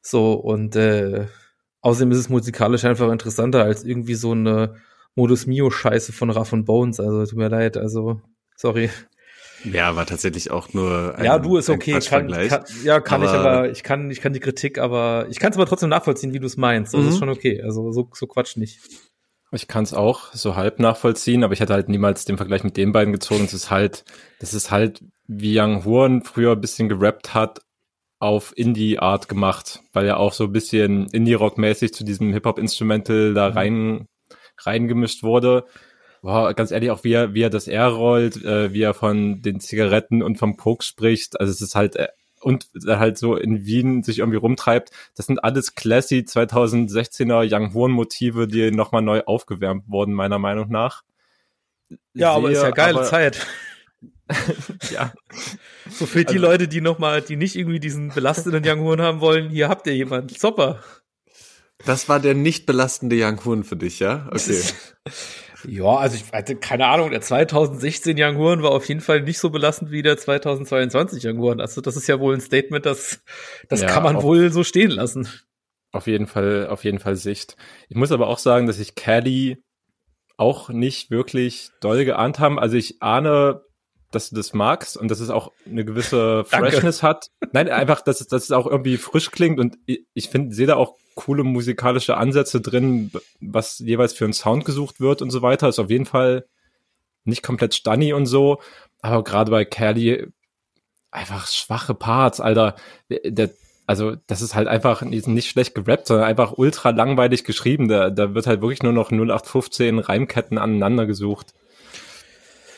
Speaker 1: So, und äh, außerdem ist es musikalisch einfach interessanter als irgendwie so eine Modus Mio-Scheiße von Raff und Bones. Also tut mir leid, also sorry.
Speaker 2: Ja, war tatsächlich auch nur ein,
Speaker 1: ja, du ist okay, kann, kann, ja, kann ich,
Speaker 2: Aber-
Speaker 1: aber ich kann, ich kann die Kritik, aber ich kann es aber trotzdem nachvollziehen, wie du es meinst. Das
Speaker 2: Mhm.
Speaker 1: ist schon okay. Also so, so Quatsch nicht.
Speaker 3: Ich kann es auch so halb nachvollziehen, aber ich hätte halt niemals den Vergleich mit den beiden gezogen. Es ist halt, das ist halt, wie Young Horn früher ein bisschen gerappt hat, auf Indie-Art gemacht, weil er auch so ein bisschen Indie-Rock-mäßig zu diesem Hip-Hop-Instrumental da
Speaker 1: Mhm.
Speaker 3: rein, reingemischt wurde. Boah, ganz ehrlich, auch wie er, wie er das R rollt, äh, wie er von den Zigaretten und vom Koks spricht. Also es ist halt, äh, und halt so in Wien sich irgendwie rumtreibt. Das sind alles classy 2016er Young Horn Motive, die nochmal neu aufgewärmt wurden, meiner Meinung nach.
Speaker 1: Ja, aber ist ja geile
Speaker 3: aber-
Speaker 1: Zeit.
Speaker 3: Ja,
Speaker 1: So für die
Speaker 3: Also-
Speaker 1: Leute, die noch mal, die nicht irgendwie diesen belastenden Young Horn haben wollen, hier habt ihr jemanden. Zopper.
Speaker 2: Das war der nicht belastende Young für dich, ja? Okay.
Speaker 1: Ja, also ich hatte keine Ahnung, der 2016 Young Horn war auf jeden Fall nicht so belastend wie der 2022 Young Horn. Also das ist ja wohl ein Statement, das, das
Speaker 3: Ja,
Speaker 1: kann man
Speaker 3: auch-
Speaker 1: wohl so stehen lassen.
Speaker 3: auf jeden Fall, auf jeden Fall Sicht. Ich muss aber auch sagen, dass ich Caddy auch nicht wirklich doll geahnt haben. Also ich ahne, dass du das magst und dass es auch eine gewisse. Freshness hat. Nein, einfach, dass es, dass es auch irgendwie frisch klingt und ich, ich finde, sehe da auch coole musikalische Ansätze drin, was jeweils für einen Sound gesucht wird und so weiter. Ist auf jeden Fall nicht komplett stunny und so, aber gerade bei Caddy einfach schwache Parts, Alter. Der, also das ist halt einfach nicht nicht schlecht gerappt, sondern einfach ultra langweilig geschrieben. Da, da wird halt wirklich nur noch 0815 Reimketten aneinander gesucht.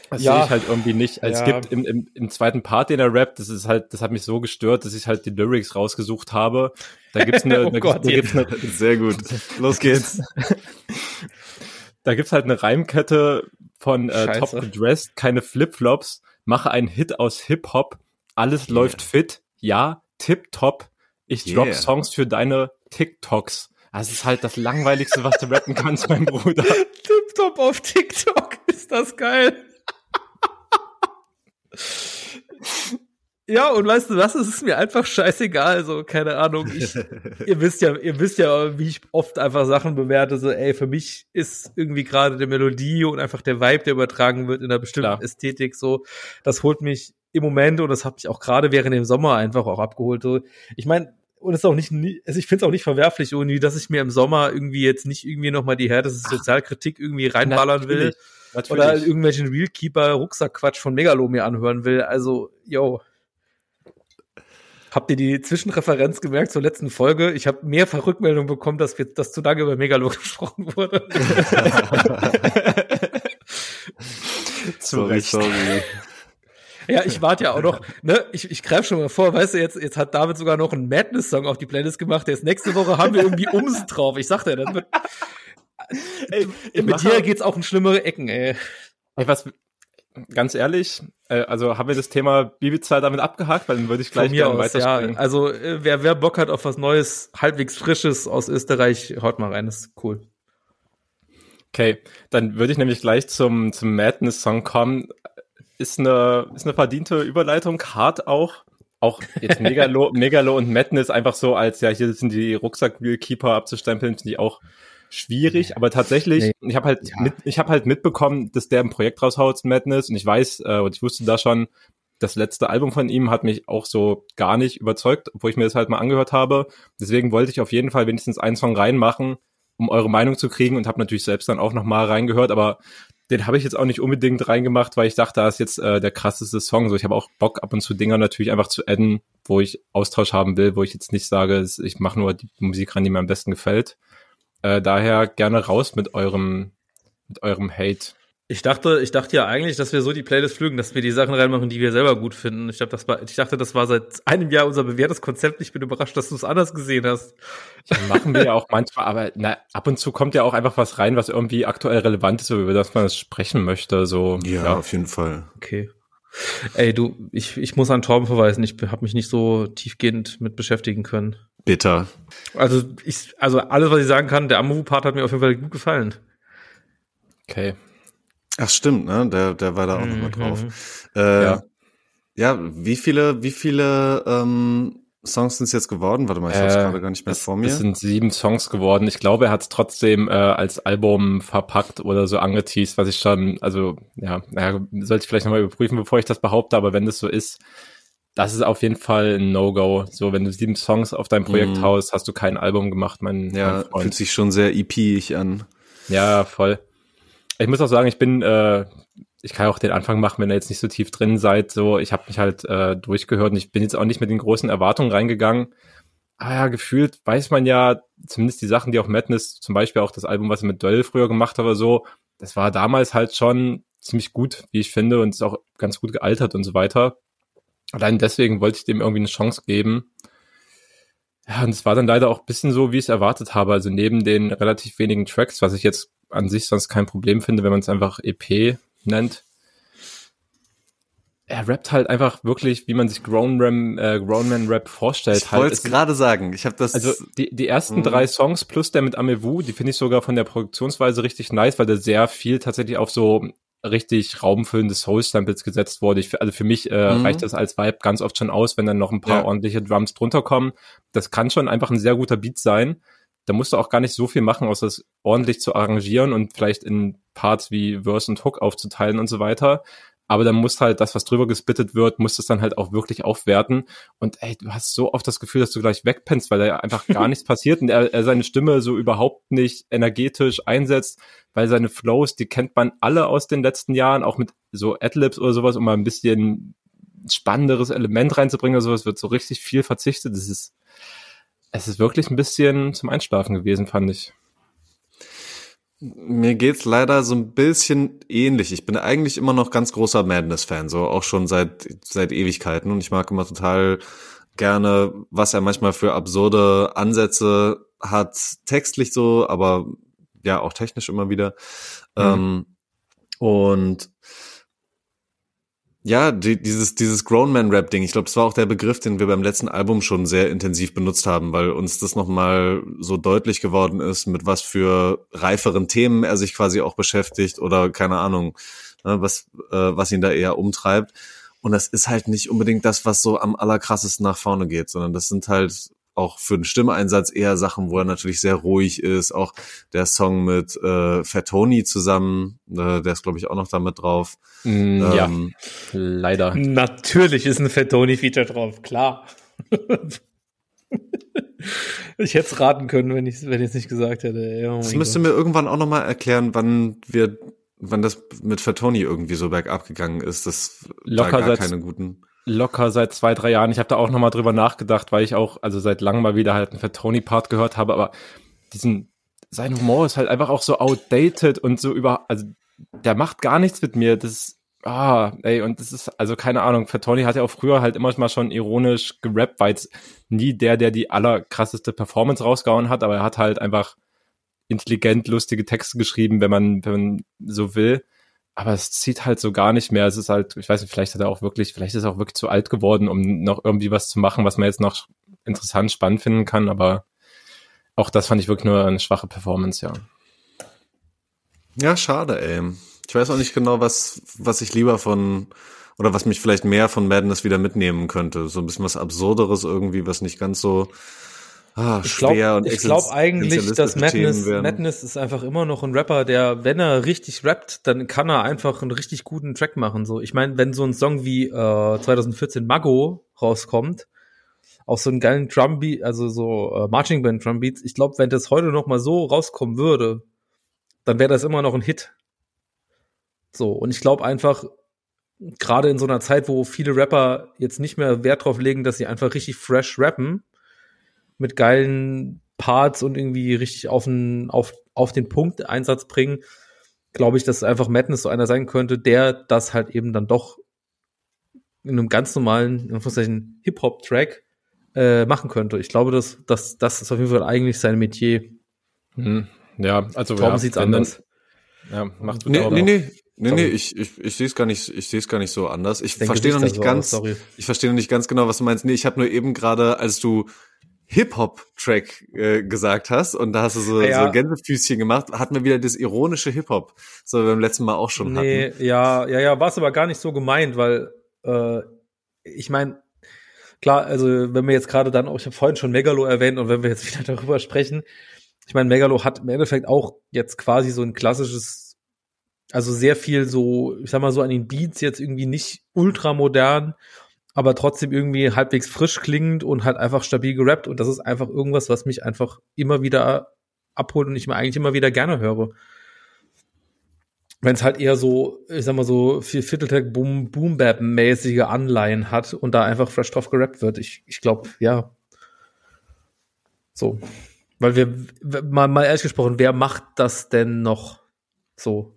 Speaker 3: Das
Speaker 1: Ja.
Speaker 3: sehe ich halt irgendwie nicht. Es
Speaker 1: Ja.
Speaker 3: gibt im, im, im zweiten Part, den er rappt, das ist halt, das hat mich so gestört, dass ich halt die Lyrics rausgesucht habe. Da gibt's eine,
Speaker 1: Oh
Speaker 3: da,
Speaker 1: Gott,
Speaker 3: gibt's, da gibt's eine,
Speaker 2: Sehr gut. Los geht's.
Speaker 3: da gibt's halt eine Reimkette von äh. Top gedressed, keine Flipflops, mache einen Hit aus Hip-Hop, alles läuft fit, ja, tip-top, ich drop
Speaker 2: Yeah.
Speaker 3: Songs für deine TikToks. Das ist halt das Langweiligste, was du rappen kannst, mein Bruder.
Speaker 1: Tipptopp auf TikTok, ist das geil. Ja, und weißt du was, es ist mir einfach scheißegal, so, keine Ahnung. Ich, ihr wisst ja, ihr wisst ja, wie ich oft einfach Sachen bewerte, so, ey, für mich ist irgendwie gerade die Melodie und einfach der Vibe, der übertragen wird in einer bestimmten
Speaker 3: Klar.
Speaker 1: Ästhetik, so, das holt mich im Moment und das hat mich auch gerade während dem Sommer einfach auch abgeholt, so. Ich meine, und es ist auch nicht, also ich finde es auch nicht verwerflich, irgendwie, dass ich mir im Sommer irgendwie jetzt nicht irgendwie nochmal die härteste Sozialkritik irgendwie reinballern will
Speaker 3: Natürlich.
Speaker 1: oder irgendwelchen Realkeeper-Rucksackquatsch von Megalo mir anhören will. Also, yo. Habt ihr die Zwischenreferenz gemerkt zur letzten Folge? Ich habe mehrfach Rückmeldungen bekommen, dass, wir, dass zu lange über Megalo gesprochen wurde.
Speaker 3: Zu
Speaker 2: Sorry,
Speaker 3: Recht.
Speaker 2: sorry.
Speaker 1: ja, ich warte ja auch noch, ne? Ich, ich greife schon mal vor, weißt du, jetzt, jetzt hat David sogar noch einen Madness-Song auf die Playlist gemacht. Jetzt nächste Woche haben wir irgendwie Ums drauf. Ich sag dir, das wird,
Speaker 3: Ey,
Speaker 1: mit dir geht's auch in schlimmere Ecken, ey.
Speaker 3: Ey, was, ganz ehrlich, äh, also haben wir das Thema Bibiza damit abgehakt, weil dann würde ich gleich gerne
Speaker 1: aus, ja. Also, äh, wer, wer Bock hat auf was Neues, halbwegs Frisches aus Österreich, haut mal rein, das ist cool.
Speaker 3: Okay, dann würde ich nämlich gleich zum, zum Madness-Song kommen. Ist eine, ist eine verdiente Überleitung, hart auch. Auch jetzt Megalo, Megalo und Madness einfach so als, ja, hier sind die Rucksack-Keeper abzustempeln, finde ich auch schwierig, aber tatsächlich,
Speaker 1: Nee.
Speaker 3: ich habe halt
Speaker 1: Ja.
Speaker 3: mit, ich habe halt mitbekommen, dass der ein Projekt raushaut, Madness, und ich weiß, äh, und ich wusste da schon, das letzte Album von ihm hat mich auch so gar nicht überzeugt, obwohl ich mir das halt mal angehört habe. Deswegen wollte ich auf jeden Fall wenigstens einen Song reinmachen, um eure Meinung zu kriegen und habe natürlich selbst dann auch noch mal reingehört, aber den habe ich jetzt auch nicht unbedingt reingemacht, weil ich dachte, da ist jetzt äh, der krasseste Song. So, ich habe auch Bock ab und zu Dinger natürlich einfach zu adden, wo ich Austausch haben will, wo ich jetzt nicht sage, ich mache nur die Musik ran, die mir am besten gefällt. Äh, daher gerne raus mit eurem mit eurem Hate.
Speaker 1: Ich dachte, ich dachte ja eigentlich, dass wir so die Playlist flügen, dass wir die Sachen reinmachen, die wir selber gut finden. Ich, glaub, das war, ich dachte, das war seit einem Jahr unser bewährtes Konzept. Ich bin überrascht, dass du es anders gesehen hast.
Speaker 3: Ja, machen wir ja auch manchmal, aber na, ab und zu kommt ja auch einfach was rein, was irgendwie aktuell relevant ist, über das man sprechen möchte. So,
Speaker 2: ja, ja. auf jeden Fall.
Speaker 1: Okay. Ey, du, ich, ich muss an Torben verweisen. Ich habe mich nicht so tiefgehend mit beschäftigen können.
Speaker 2: Bitter.
Speaker 1: Also, ich, also alles, was ich sagen kann, der Amu-Part hat mir auf jeden Fall gut gefallen.
Speaker 3: Okay.
Speaker 2: Ach stimmt, ne? Der, der war da auch mhm. nochmal drauf. Äh, ja. ja, wie viele, wie viele ähm, Songs sind es jetzt geworden? Warte mal, ich habe es äh, gerade gar nicht mehr
Speaker 3: es,
Speaker 2: vor mir.
Speaker 3: Es sind sieben Songs geworden. Ich glaube, er hat es trotzdem äh, als Album verpackt oder so angeteased, was ich schon, also ja, naja, sollte ich vielleicht nochmal überprüfen, bevor ich das behaupte, aber wenn das so ist, das ist auf jeden Fall ein No-Go. So, wenn du sieben Songs auf dein Projekt mm. haust, hast du kein Album gemacht, mein,
Speaker 2: ja, mein Freund. fühlt sich schon sehr EP-ig an.
Speaker 3: Ja, voll. Ich muss auch sagen, ich bin, äh, ich kann auch den Anfang machen, wenn ihr jetzt nicht so tief drin seid. So, ich habe mich halt äh, durchgehört und ich bin jetzt auch nicht mit den großen Erwartungen reingegangen. Aber ja, gefühlt weiß man ja, zumindest die Sachen, die auch Madness, zum Beispiel auch das Album, was er mit Duell früher gemacht hat oder so, das war damals halt schon ziemlich gut, wie ich finde, und ist auch ganz gut gealtert und so weiter. Allein deswegen wollte ich dem irgendwie eine Chance geben. Ja, und es war dann leider auch bisschen so, wie ich es erwartet habe. Also neben den relativ wenigen Tracks, was ich jetzt an sich sonst kein Problem finde, wenn man es einfach EP nennt. Er rappt halt einfach wirklich, wie man sich Grown, Ram, äh, Grown Man Rap vorstellt.
Speaker 2: Ich wollte es gerade sagen. Ich habe das.
Speaker 3: Also die, die ersten mhm. drei Songs plus der mit Amewu, die finde ich sogar von der Produktionsweise richtig nice, weil der sehr viel tatsächlich auf so richtig raumfüllende Soul-Samples gesetzt wurde. Ich, also für mich äh, mhm. reicht das als Vibe ganz oft schon aus, wenn dann noch ein paar ja. ordentliche Drums drunter kommen. Das kann schon einfach ein sehr guter Beat sein da musst du auch gar nicht so viel machen, außer es ordentlich zu arrangieren und vielleicht in Parts wie Verse und Hook aufzuteilen und so weiter. Aber dann muss halt das, was drüber gespittet wird, muss es dann halt auch wirklich aufwerten. Und ey, du hast so oft das Gefühl, dass du gleich wegpennst, weil da einfach gar nichts passiert und er, er seine Stimme so überhaupt nicht energetisch einsetzt, weil seine Flows, die kennt man alle aus den letzten Jahren, auch mit so Adlibs oder sowas, um mal ein bisschen spannenderes Element reinzubringen oder sowas, wird so richtig viel verzichtet. Das ist es ist wirklich ein bisschen zum Einschlafen gewesen, fand ich.
Speaker 2: Mir geht's leider so ein bisschen ähnlich. Ich bin eigentlich immer noch ganz großer Madness-Fan, so auch schon seit seit Ewigkeiten und ich mag immer total gerne, was er manchmal für absurde Ansätze hat, textlich so, aber ja auch technisch immer wieder. Mhm. Ähm, und ja, die, dieses, dieses Grown Man Rap Ding, ich glaube, das war auch der Begriff, den wir beim letzten Album schon sehr intensiv benutzt haben, weil uns das nochmal so deutlich geworden ist, mit was für reiferen Themen er sich quasi auch beschäftigt oder keine Ahnung, ne, was, äh, was ihn da eher umtreibt. Und das ist halt nicht unbedingt das, was so am allerkrassesten nach vorne geht, sondern das sind halt auch für den Stimmeinsatz eher Sachen, wo er natürlich sehr ruhig ist. Auch der Song mit äh, Fatoni zusammen, äh, der ist glaube ich auch noch damit drauf.
Speaker 3: Mm, ähm, ja, leider.
Speaker 1: Natürlich ist ein Fatoni-Feature drauf, klar. ich hätte es raten können, wenn ich wenn ich es nicht gesagt hätte.
Speaker 2: Oh das müsste mir irgendwann auch noch mal erklären, wann wir wann das mit Fatoni irgendwie so bergab gegangen ist. Das
Speaker 3: locker gar keine guten locker seit zwei, drei Jahren. Ich habe da auch nochmal drüber nachgedacht, weil ich auch, also seit langem mal wieder halt einen Fat Tony Part gehört habe, aber diesen, sein Humor ist halt einfach auch so outdated und so über, also der macht gar nichts mit mir. Das ah, ey, und das ist, also keine Ahnung, Fat Tony hat ja auch früher halt immer mal schon ironisch gerappt, weil jetzt nie der, der die allerkrasseste Performance rausgehauen hat, aber er hat halt einfach intelligent lustige Texte geschrieben, wenn man, wenn man so will aber es zieht halt so gar nicht mehr. Es ist halt, ich weiß nicht, vielleicht hat er auch wirklich, vielleicht ist er auch wirklich zu alt geworden, um noch irgendwie was zu machen, was man jetzt noch interessant, spannend finden kann, aber auch das fand ich wirklich nur eine schwache Performance, ja.
Speaker 2: Ja, schade, ey. Ich weiß auch nicht genau, was, was ich lieber von, oder was mich vielleicht mehr von Madness wieder mitnehmen könnte. So ein bisschen was Absurderes irgendwie, was nicht ganz so,
Speaker 1: ah, ich glaube glaub eigentlich, dass Madness, Madness ist einfach immer noch ein Rapper, der, wenn er richtig rappt, dann kann er einfach einen richtig guten Track machen. So, ich meine, wenn so ein Song wie äh, 2014 Mago rauskommt, auch so einen geilen Drumbeat, also so äh, Marching Band Drumbeats, ich glaube, wenn das heute noch mal so rauskommen würde, dann wäre das immer noch ein Hit. So, und ich glaube einfach, gerade in so einer Zeit, wo viele Rapper jetzt nicht mehr Wert drauf legen, dass sie einfach richtig fresh rappen, mit geilen Parts und irgendwie richtig auf den, auf, auf den Punkt Einsatz bringen, glaube ich, dass einfach Madness so einer sein könnte, der das halt eben dann doch in einem ganz normalen, in Anführungszeichen, Hip-Hop-Track äh, machen könnte. Ich glaube, dass, dass das ist auf jeden Fall eigentlich sein Metier.
Speaker 3: Hm. Ja, also
Speaker 1: Torben
Speaker 3: ja,
Speaker 1: sieht's
Speaker 3: wenn dann-
Speaker 1: anders.
Speaker 3: Ja, macht
Speaker 2: Nee, nee, nee. Nee,
Speaker 1: Sorry.
Speaker 2: nee, ich, ich, ich sehe es gar nicht, ich sehe es gar nicht so anders. Ich
Speaker 1: Dein
Speaker 2: verstehe noch nicht
Speaker 1: so
Speaker 2: ganz,
Speaker 1: aus, sorry.
Speaker 2: ich verstehe noch nicht ganz genau, was du meinst. Nee, ich habe nur eben gerade, als du Hip-Hop-Track äh, gesagt hast und da hast du so,
Speaker 1: Ah, ja.
Speaker 2: so Gänsefüßchen gemacht, hatten wir wieder das ironische Hip-Hop, so wie wir beim letzten Mal auch schon
Speaker 1: Nee,
Speaker 2: hatten.
Speaker 1: ja, ja, ja, war es aber gar nicht so gemeint, weil äh, ich meine, klar, also wenn wir jetzt gerade dann auch, ich habe vorhin schon Megalo erwähnt und wenn wir jetzt wieder darüber sprechen, ich meine, Megalo hat im Endeffekt auch jetzt quasi so ein klassisches, also sehr viel so, ich sag mal so an den Beats jetzt irgendwie nicht ultra modern, aber trotzdem irgendwie halbwegs frisch klingend und halt einfach stabil gerappt und das ist einfach irgendwas, was mich einfach immer wieder abholt und ich mir eigentlich immer wieder gerne höre wenn es halt eher so, ich sag mal so, viel Vierteltag Boom, Boom Bap mäßige Anleihen hat und da einfach fresh drauf gerappt wird. Ich, ich glaube, ja. So. Weil wir, mal, mal ehrlich gesprochen, wer macht das denn noch so?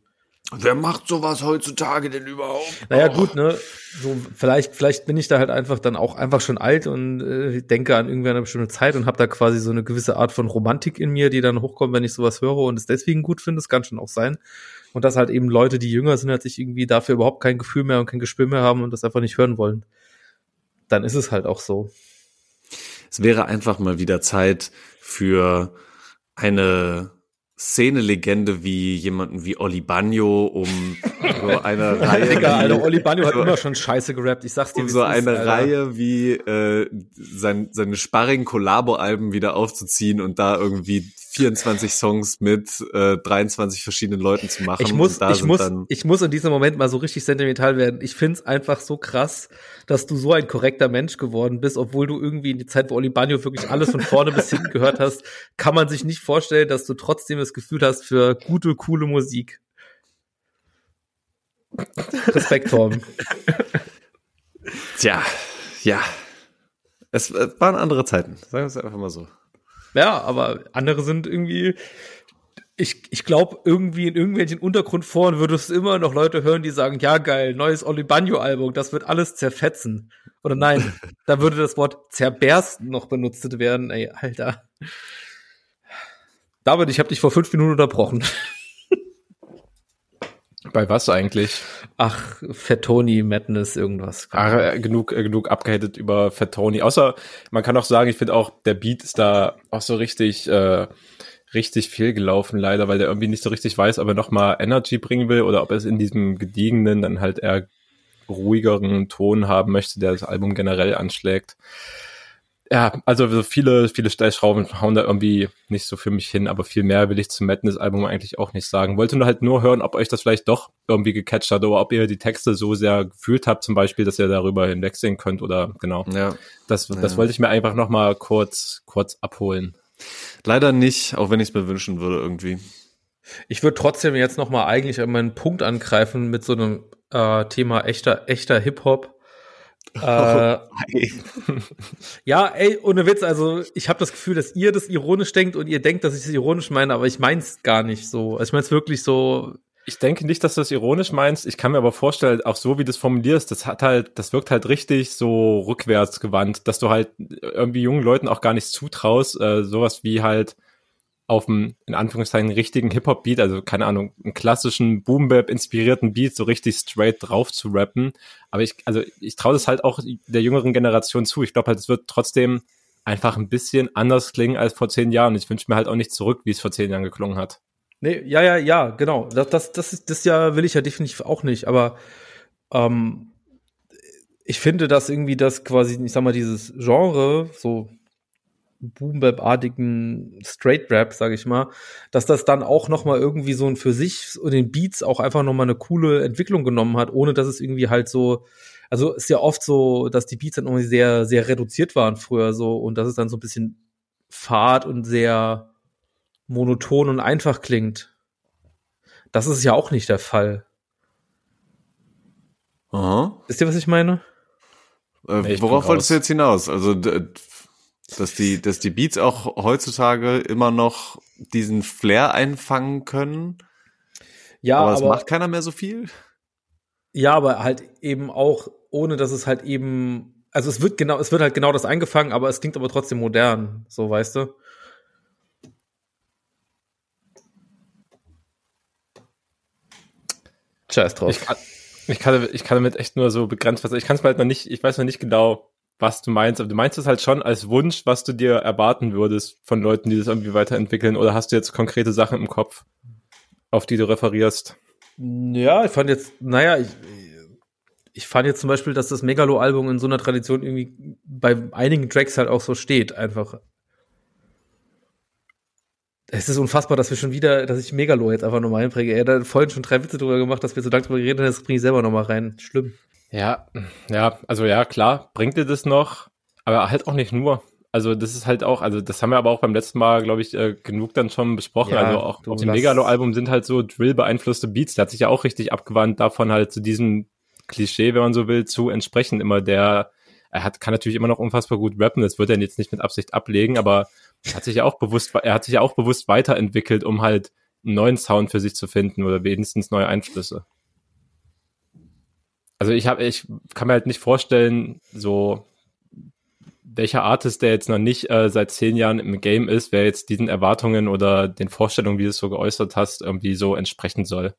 Speaker 2: Wer macht sowas heutzutage denn überhaupt?
Speaker 1: Naja,
Speaker 2: Oh.
Speaker 1: gut, ne? So, vielleicht, vielleicht bin ich da halt einfach dann auch einfach schon alt und äh, denke an irgendwie eine bestimmte Zeit und habe da quasi so eine gewisse Art von Romantik in mir, die dann hochkommt, wenn ich sowas höre und es deswegen gut finde. Das kann schon auch sein. Und dass halt eben Leute, die jünger sind, halt sich irgendwie dafür überhaupt kein Gefühl mehr und kein Gespür mehr haben und das einfach nicht hören wollen. Dann ist es halt auch so.
Speaker 2: Es wäre einfach mal wieder Zeit für eine Szene-Legende wie jemanden wie Oli Bagno, um so eine Reihe
Speaker 1: Digga, Alter,
Speaker 2: wie-
Speaker 1: Oli Banjo hat immer schon scheiße gerappt. Ich sag's dir,
Speaker 2: um so
Speaker 1: ist,
Speaker 2: eine
Speaker 1: Alter.
Speaker 2: Reihe wie äh, sein, seine Sparring-Kollabo-Alben wieder aufzuziehen und da irgendwie 24 Songs mit äh, 23 verschiedenen Leuten zu machen.
Speaker 1: Ich muss, ich muss, ich muss in diesem Moment mal so richtig sentimental werden. Ich find's einfach so krass, dass du so ein korrekter Mensch geworden bist, obwohl du irgendwie in die Zeit, wo Oli Bagno wirklich alles von vorne bis hinten gehört hast, kann man sich nicht vorstellen, dass du trotzdem das Gefühl hast für gute, coole Musik. Respekt, Torben.
Speaker 2: tja, ja. Es, waren andere Zeiten, sagen wir es einfach mal so.
Speaker 1: Ja, aber andere sind irgendwie. Ich, ich glaube, irgendwie in irgendwelchen Untergrundforen würdest du immer noch Leute hören, die sagen, ja geil, neues Oli Bagno-Album, das wird alles zerfetzen. Oder nein, da würde das Wort zerbersten noch benutzt werden. Ey, Alter. David, ich habe dich vor fünf Minuten unterbrochen.
Speaker 3: Bei was eigentlich?
Speaker 1: Ach, Fettoni, Madness, irgendwas.
Speaker 3: Äh, genug, äh, genug abgehatet über Fat Tony. Außer, man kann auch sagen, ich finde auch, der Beat ist da auch so richtig, äh, richtig viel gelaufen, leider, weil der irgendwie nicht so richtig weiß, ob er nochmal Energy bringen will oder ob er es in diesem gediegenen, dann halt eher ruhigeren Ton haben möchte, der das Album generell anschlägt. Ja, also so viele, viele Stellschrauben hauen da irgendwie nicht so für mich hin, aber viel mehr will ich zum Madness-Album eigentlich auch nicht sagen. Wollte nur halt nur hören, ob euch das vielleicht doch irgendwie gecatcht hat oder ob ihr die Texte so sehr gefühlt habt, zum Beispiel, dass ihr darüber hinwegsehen könnt oder genau.
Speaker 2: Ja.
Speaker 3: Das, das
Speaker 2: Ja.
Speaker 3: wollte ich mir einfach noch mal kurz, kurz abholen.
Speaker 2: Leider nicht, auch wenn ich es mir wünschen würde irgendwie.
Speaker 1: Ich würde trotzdem jetzt noch mal eigentlich an meinen Punkt angreifen mit so einem äh, Thema echter, echter Hip-Hop. Äh, Ja, ey, ohne Witz, also ich habe das Gefühl, dass ihr das ironisch denkt und ihr denkt, dass ich es ironisch meine, aber ich mein's gar nicht so. Also ich mein's wirklich so,
Speaker 3: Ich denke nicht, dass du das ironisch meinst. Ich kann mir aber vorstellen, auch so wie du es formulierst, das hat halt, das wirkt halt richtig so rückwärts gewandt, dass du halt irgendwie jungen Leuten auch gar nichts zutraust, äh, sowas wie halt auf einem, in Anführungszeichen, richtigen Hip-Hop-Beat, also keine Ahnung, einen klassischen Boom-Bap-inspirierten Beat so richtig straight drauf zu rappen. Aber ich, also ich traue das halt auch der jüngeren Generation zu. Ich glaube halt, es wird trotzdem einfach ein bisschen anders klingen als vor zehn Jahren. Ich wünsche mir halt auch nicht zurück, wie es vor zehn Jahren geklungen hat.
Speaker 1: nee, ja, ja, ja, genau. Das, das, das, ist, das ja will ich ja definitiv auch nicht, aber ähm, ich finde, dass irgendwie das quasi, ich sag mal, dieses Genre, so Boom-Bap-artigen Straight-Rap, sag ich mal, dass das dann auch noch mal irgendwie so ein für sich und den Beats auch einfach noch mal eine coole Entwicklung genommen hat, ohne dass es irgendwie halt so, also ist ja oft so, dass die Beats dann irgendwie sehr, sehr reduziert waren früher so und dass es dann so ein bisschen fad und sehr monoton und einfach klingt. Das ist ja auch nicht der Fall.
Speaker 2: Aha.
Speaker 1: Wisst ihr, was ich meine?
Speaker 2: Äh,
Speaker 3: Nee, ich
Speaker 2: worauf wolltest du jetzt hinaus? Also, dass die, dass die Beats auch heutzutage immer noch diesen Flair einfangen können,
Speaker 1: Ja,
Speaker 2: aber,
Speaker 1: aber,
Speaker 2: es macht keiner mehr so viel.
Speaker 1: ja, aber halt eben auch, ohne dass es halt eben, also es wird genau, es wird halt genau das eingefangen, aber es klingt aber trotzdem modern, so weißt du. Scheiß drauf.
Speaker 3: Ich kann, ich kann, ich kann damit echt nur so begrenzt was. Ich kann es halt noch nicht, ich weiß noch nicht genau, was du meinst, aber du meinst es halt schon als Wunsch, was du dir erwarten würdest von Leuten, die das irgendwie weiterentwickeln, oder hast du jetzt konkrete Sachen im Kopf, auf die du referierst?
Speaker 1: Ja, ich fand jetzt, naja, ich, ich fand jetzt zum Beispiel, dass das Megalo-Album in so einer Tradition irgendwie bei einigen Tracks halt auch so steht, einfach. Es ist unfassbar, dass wir schon wieder, dass ich Megalo jetzt einfach nochmal einpräge. Er hat vorhin schon drei Witze drüber gemacht, dass wir so lange drüber geredet haben, das bringe ich selber nochmal rein. Schlimm.
Speaker 3: Ja, ja, also ja, klar, bringt dir das noch, aber halt auch nicht nur. Also das ist halt auch, also das haben wir aber auch beim letzten Mal, glaube ich, äh, genug dann schon besprochen.
Speaker 1: Ja,
Speaker 3: also auch auf dem Megalo-Album sind halt so Drill-beeinflusste Beats. Der hat sich ja auch richtig abgewandt davon halt zu diesem Klischee, wenn man so will, zu entsprechen. Immer der, er hat, kann natürlich immer noch unfassbar gut rappen, das wird er jetzt nicht mit Absicht ablegen, aber er hat sich ja auch bewusst, er hat sich ja auch bewusst weiterentwickelt, um halt einen neuen Sound für sich zu finden oder wenigstens neue Einflüsse. Also ich habe, ich kann mir halt nicht vorstellen, so welcher Artist, der jetzt noch nicht äh, seit zehn Jahren im Game ist, wer jetzt diesen Erwartungen oder den Vorstellungen, wie du es so geäußert hast, irgendwie so entsprechen soll.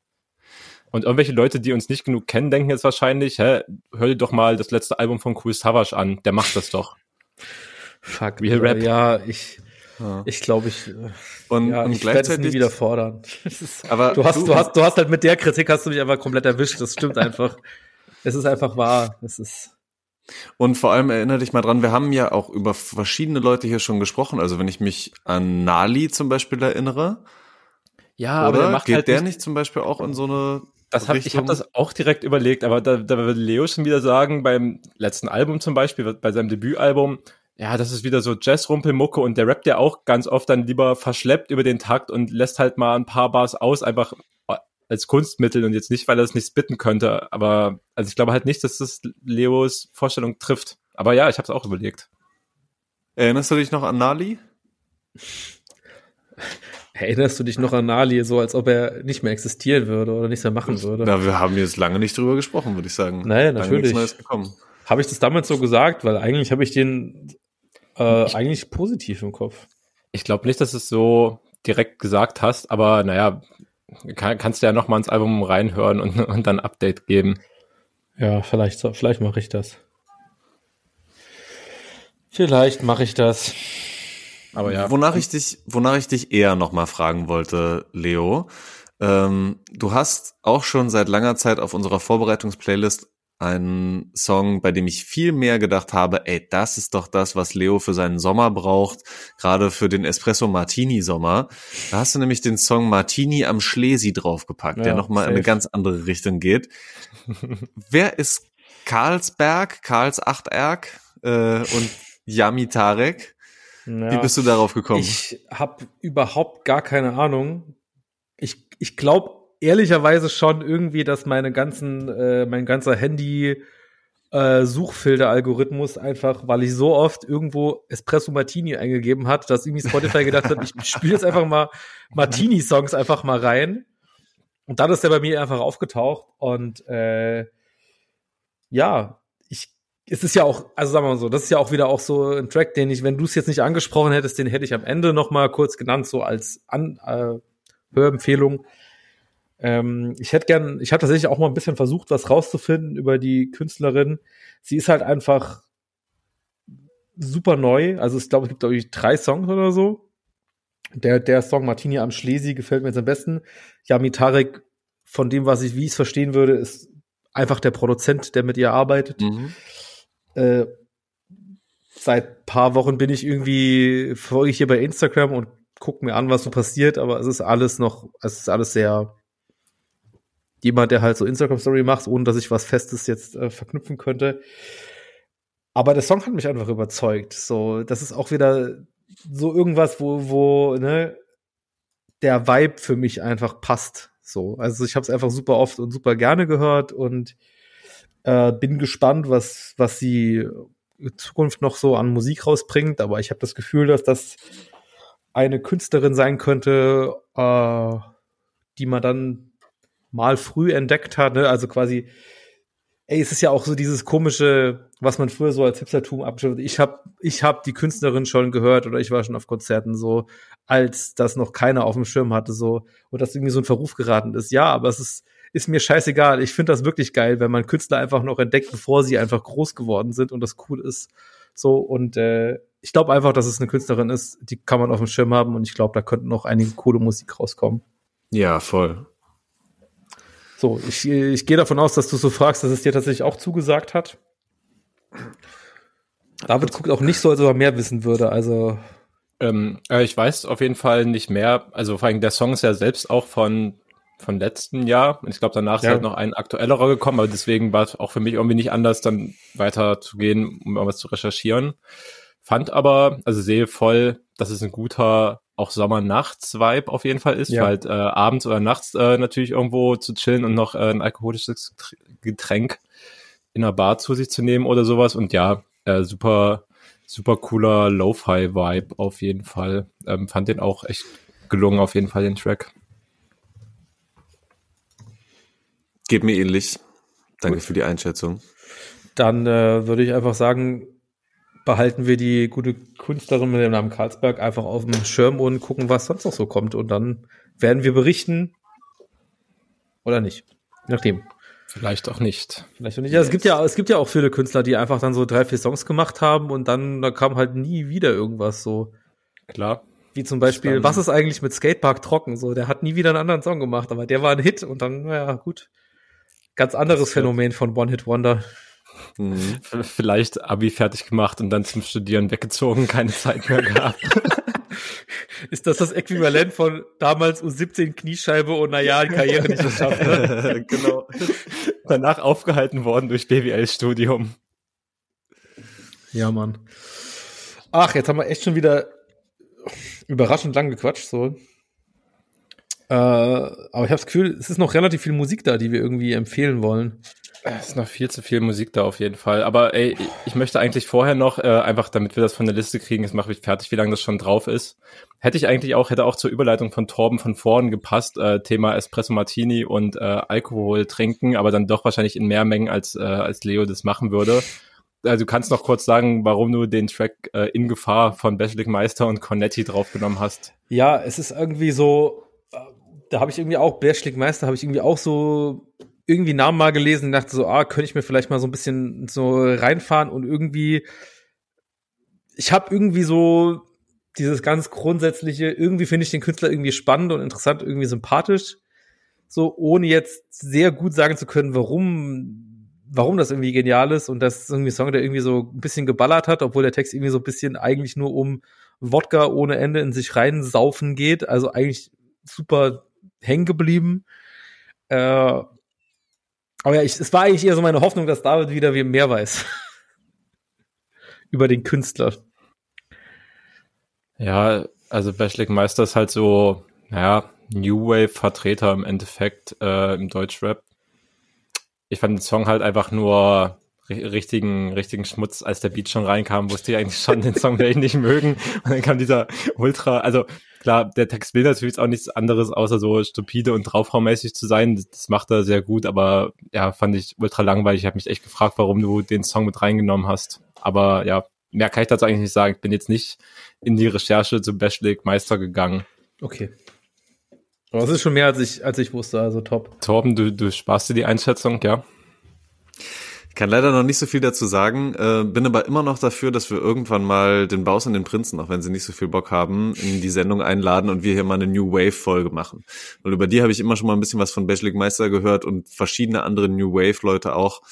Speaker 3: Und irgendwelche Leute, die uns nicht genug kennen, denken jetzt wahrscheinlich, hä, hör dir doch mal das letzte Album von Cool Savage an, der macht das doch.
Speaker 1: Fuck.
Speaker 3: Real Rap.
Speaker 1: Ja, ich,
Speaker 2: Ja.
Speaker 1: ich glaube, ich, äh,
Speaker 2: Und,
Speaker 1: ja,
Speaker 2: und
Speaker 1: ich werde es nie
Speaker 2: gleichzeitig,
Speaker 1: wieder fordern.
Speaker 2: Aber
Speaker 1: Du hast, du hast, du hast halt mit der Kritik hast du mich einfach komplett erwischt. Das stimmt einfach. Es ist einfach wahr. Es ist,
Speaker 2: Und vor allem erinnere dich mal dran, wir haben ja auch über verschiedene Leute hier schon gesprochen. Also wenn ich mich an Nali zum Beispiel erinnere,
Speaker 3: Ja,
Speaker 2: oder geht
Speaker 3: halt
Speaker 2: der nicht zum Beispiel auch in so eine
Speaker 3: Das hab, ich habe das auch direkt überlegt, aber da, da würde Leo schon wieder sagen, beim letzten Album zum Beispiel, bei seinem Debütalbum, ja, das ist wieder so Jazz-Rumpelmucke und der rappt ja auch ganz oft dann lieber verschleppt über den Takt und lässt halt mal ein paar Bars aus, einfach als Kunstmittel und jetzt nicht, weil er es nicht spitten könnte. Aber also ich glaube halt nicht, dass das Leos Vorstellung trifft. Aber ja, ich habe es auch überlegt.
Speaker 2: Erinnerst du dich noch an Nali?
Speaker 1: erinnerst du dich noch an Nali, so als ob er nicht mehr existieren würde oder nichts mehr machen würde?
Speaker 2: Na, wir haben jetzt lange nicht drüber gesprochen, würde ich sagen.
Speaker 1: Naja,
Speaker 2: Lange
Speaker 1: natürlich. Habe ich das damals so gesagt? Weil eigentlich habe ich den äh, eigentlich positiv im Kopf.
Speaker 3: Ich glaube nicht, dass du es so direkt gesagt hast, aber naja, kann, kannst du ja noch mal ins Album reinhören und, und dann ein Update geben.
Speaker 1: Ja, vielleicht, so- vielleicht mache ich das. Vielleicht mache ich das.
Speaker 3: Aber ja.
Speaker 2: Wonach ich dich, wonach ich dich eher nochmal fragen wollte, Leo. Ähm, du hast auch schon seit langer Zeit auf unserer Vorbereitungsplaylist einen Song, bei dem ich viel mehr gedacht habe, ey, das ist doch das, was Leo für seinen Sommer braucht, gerade für den Espresso Martini Sommer. Da hast du nämlich den Song Martini am Schlesi draufgepackt, der
Speaker 1: Ja,
Speaker 2: nochmal in eine ganz andere Richtung geht. Wer ist Karlsberg, Karls Achterg äh, und Yami Tarek? Wie bist du darauf gekommen?
Speaker 1: Ich habe überhaupt gar keine Ahnung. Ich, ich glaube ehrlicherweise schon irgendwie, dass meine ganzen, äh, mein ganzer Handy äh, Suchfilter-Algorithmus einfach, weil ich so oft irgendwo Espresso Martini eingegeben hat, dass irgendwie Spotify gedacht hat, ich spiele jetzt einfach mal Martini-Songs einfach mal rein. Und dann ist der bei mir einfach aufgetaucht und äh, ja, ich es ist ja auch, also sagen wir mal so, das ist ja auch wieder auch so ein Track, den ich, wenn du es jetzt nicht angesprochen hättest, den hätte ich am Ende noch mal kurz genannt, so als An äh, Hörempfehlung. Ähm, ich hätte gern, ich habe tatsächlich auch mal ein bisschen versucht, was rauszufinden über die Künstlerin. Sie ist halt einfach super neu. Also ich glaube, es gibt glaube ich drei Songs oder so. Der, der Song Martini am Schlesi gefällt mir jetzt am besten. Yami Tarek, von dem, was ich, wie ich es verstehen würde, ist einfach der Produzent, der mit ihr arbeitet.
Speaker 2: Mhm.
Speaker 1: Äh, seit paar Wochen bin ich irgendwie, folge ich hier bei Instagram und gucke mir an, was so passiert, aber es ist alles noch, es ist alles sehr jemand, der halt so Instagram-Story macht, ohne dass ich was Festes jetzt äh, verknüpfen könnte. Aber der Song hat mich einfach überzeugt. So, das ist auch wieder so irgendwas, wo, wo, ne, der Vibe für mich einfach passt. So, also ich habe es einfach super oft und super gerne gehört und Äh, bin gespannt, was, was sie in Zukunft noch so an Musik rausbringt, aber ich habe das Gefühl, dass das eine Künstlerin sein könnte, äh, die man dann mal früh entdeckt hat, ne? Also quasi, ey, es ist ja auch so dieses komische, was man früher so als Hipstertum hat. Ich habe ich hab die Künstlerin schon gehört oder ich war schon auf Konzerten so, als das noch keiner auf dem Schirm hatte, so, und das irgendwie so ein Verruf geraten ist. Ja, aber es ist, ist mir scheißegal. Ich finde das wirklich geil, wenn man Künstler einfach noch entdeckt, bevor sie einfach groß geworden sind und das cool ist. So, und äh, ich glaube einfach, dass es eine Künstlerin ist, die kann man auf dem Schirm haben und ich glaube, da könnten noch einige coole Musik rauskommen.
Speaker 2: Ja, voll.
Speaker 1: So, ich, ich gehe davon aus, dass du so fragst, dass es dir tatsächlich auch zugesagt hat. David guckt auch nicht so, als ob er mehr wissen würde. Also
Speaker 3: ähm, äh, ich weiß auf jeden Fall nicht mehr. Also vor allem der Song ist ja selbst auch von von letzten Jahr. Und ich glaube, danach ja. ist halt noch ein aktuellerer gekommen, aber deswegen war es auch für mich irgendwie nicht anders, dann weiter zu gehen, um irgendwas zu recherchieren. Fand aber, also sehe voll, dass es ein guter auch Sommer-Nachts-Vibe auf jeden Fall ist, ja. halt äh, abends oder nachts äh, natürlich irgendwo zu chillen und noch äh, ein alkoholisches Getränk in einer Bar zu sich zu nehmen oder sowas. Und ja, äh, super, super cooler Lo-Fi-Vibe auf jeden Fall. Ähm, fand den auch echt gelungen, auf jeden Fall, den Track.
Speaker 2: Geht mir ähnlich. Danke Gut. für die Einschätzung.
Speaker 1: Dann äh, würde ich einfach sagen, behalten wir die gute Künstlerin mit dem Namen Karlsberg einfach auf dem Schirm und gucken, was sonst noch so kommt. Und dann werden wir berichten oder nicht. Nachdem.
Speaker 3: Vielleicht auch nicht.
Speaker 1: Vielleicht auch nicht. Ja, es gibt ja, es gibt ja auch viele Künstler, die einfach dann so drei, vier Songs gemacht haben und dann, da kam halt nie wieder irgendwas so.
Speaker 3: Klar.
Speaker 1: Wie zum Beispiel, dann, was ist eigentlich mit Skatepark trocken? So, der hat nie wieder einen anderen Song gemacht, aber der war ein Hit und dann, naja, gut. Ganz anderes Phänomen von One Hit Wonder.
Speaker 3: Mhm. Vielleicht Abi fertig gemacht und dann zum Studieren weggezogen, keine Zeit mehr gehabt.
Speaker 1: Ist das das Äquivalent von damals U17 Kniescheibe und naja, Karriere nicht geschafft? Ne?
Speaker 3: genau. Danach aufgehalten worden durch BWL-Studium.
Speaker 1: Ja, Mann. Ach, jetzt haben wir echt schon wieder überraschend lang gequatscht, so. Äh, aber ich habe das Gefühl, es ist noch relativ viel Musik da, die wir irgendwie empfehlen wollen.
Speaker 3: Es ist noch viel zu viel Musik da auf jeden Fall. Aber ey, ich möchte eigentlich vorher noch, äh, einfach damit wir das von der Liste kriegen, jetzt mache ich fertig, wie lange das schon drauf ist. Hätte ich eigentlich auch, hätte auch zur Überleitung von Torben von vorn gepasst, äh, Thema Espresso Martini und äh, Alkohol trinken, aber dann doch wahrscheinlich in mehr Mengen, als, äh, als Leo das machen würde. Also du kannst noch kurz sagen, warum du den Track äh, in Gefahr von Basilic Meister und Cornetti draufgenommen hast.
Speaker 1: Ja, es ist irgendwie so, äh, da habe ich irgendwie auch, Basilic Meister habe ich irgendwie auch so irgendwie Namen mal gelesen und dachte so, ah, könnte ich mir vielleicht mal so ein bisschen so reinfahren und irgendwie, ich habe irgendwie so dieses ganz grundsätzliche, irgendwie finde ich den Künstler irgendwie spannend und interessant, irgendwie sympathisch, so ohne jetzt sehr gut sagen zu können, warum, warum das irgendwie genial ist und das ist irgendwie ein Song, der irgendwie so ein bisschen geballert hat, obwohl der Text irgendwie so ein bisschen eigentlich nur um Wodka ohne Ende in sich reinsaufen geht, also eigentlich super hängen geblieben. Äh, aber ja, ich, es war eigentlich eher so meine Hoffnung, dass David wieder mehr weiß. Über den Künstler.
Speaker 3: Ja, also Bashlik Meister ist halt so, naja, New Wave-Vertreter im Endeffekt äh, im Deutschrap. Ich fand den Song halt einfach nur richtigen, richtigen Schmutz, als der Beat schon reinkam, wusste ich eigentlich schon, den Song werde ich nicht mögen. Und dann kam dieser Ultra, also klar, der Text will natürlich auch nichts anderes, außer so stupide und draufhaumäßig zu sein. Das, das macht er sehr gut, aber ja, fand ich ultra langweilig. Ich habe mich echt gefragt, warum du den Song mit reingenommen hast. Aber ja, mehr kann ich dazu eigentlich nicht sagen. Ich bin jetzt nicht in die Recherche zu Bashlik Meister gegangen.
Speaker 1: Okay. Aber es ist schon mehr, als ich, als ich wusste, also top.
Speaker 3: Torben, du, du sparst dir die Einschätzung, ja?
Speaker 2: Ich kann leider noch nicht so viel dazu sagen, äh, bin aber immer noch dafür, dass wir irgendwann mal den Baus und den Prinzen, auch wenn sie nicht so viel Bock haben, in die Sendung einladen und wir hier mal eine New Wave Folge machen. Weil über die habe ich immer schon mal ein bisschen was von Bachelor Meister gehört und verschiedene andere New Wave Leute auch.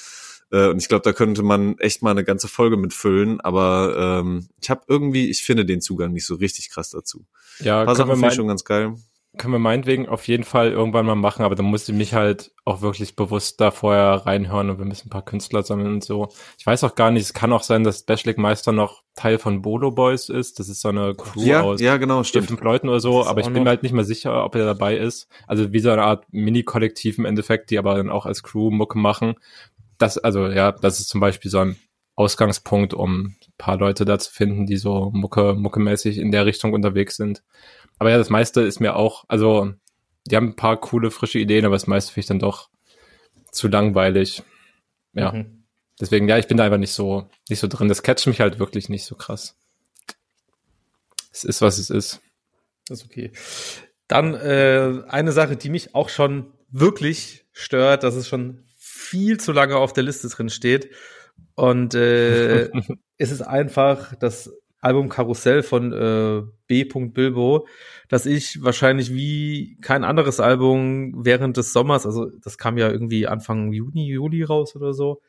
Speaker 2: Äh, und ich glaube, da könnte man echt mal eine ganze Folge mitfüllen, aber ähm, ich habe irgendwie, ich finde den Zugang nicht so richtig krass dazu.
Speaker 3: Ja, Ein paar Sachen finde ich schon ganz geil können wir meinetwegen auf jeden Fall irgendwann mal machen, aber dann muss ich mich halt auch wirklich bewusst da vorher reinhören und wir müssen ein paar Künstler sammeln und so. Ich weiß auch gar nicht, es kann auch sein, dass Bashlik Meister noch Teil von Bolo Boys ist. Das ist so eine Crew
Speaker 2: ja, aus ja, genau, stimmt.
Speaker 3: fünf Leuten oder so, aber ich bin mir halt nicht mehr sicher, ob er dabei ist. Also wie so eine Art Mini-Kollektiv im Endeffekt, die aber dann auch als Crew Mucke machen. das, also ja, das ist zum Beispiel so ein Ausgangspunkt, um ein paar Leute da zu finden, die so Mucke, Mucke-mäßig in der Richtung unterwegs sind. Aber ja, das meiste ist mir auch, also die haben ein paar coole, frische Ideen, aber das meiste finde ich dann doch zu langweilig. Ja. Mhm. Deswegen, ja, ich bin da einfach nicht so, nicht so drin. Das catcht mich halt wirklich nicht so krass. Es ist, was es ist.
Speaker 1: Das ist okay. Dann äh, eine Sache, die mich auch schon wirklich stört, dass es schon viel zu lange auf der Liste drin steht. Und äh, es ist einfach das Album Karussell von äh, B. Bilbo, dass ich wahrscheinlich wie kein anderes Album während des Sommers, also das kam ja irgendwie Anfang Juni, Juli raus oder so,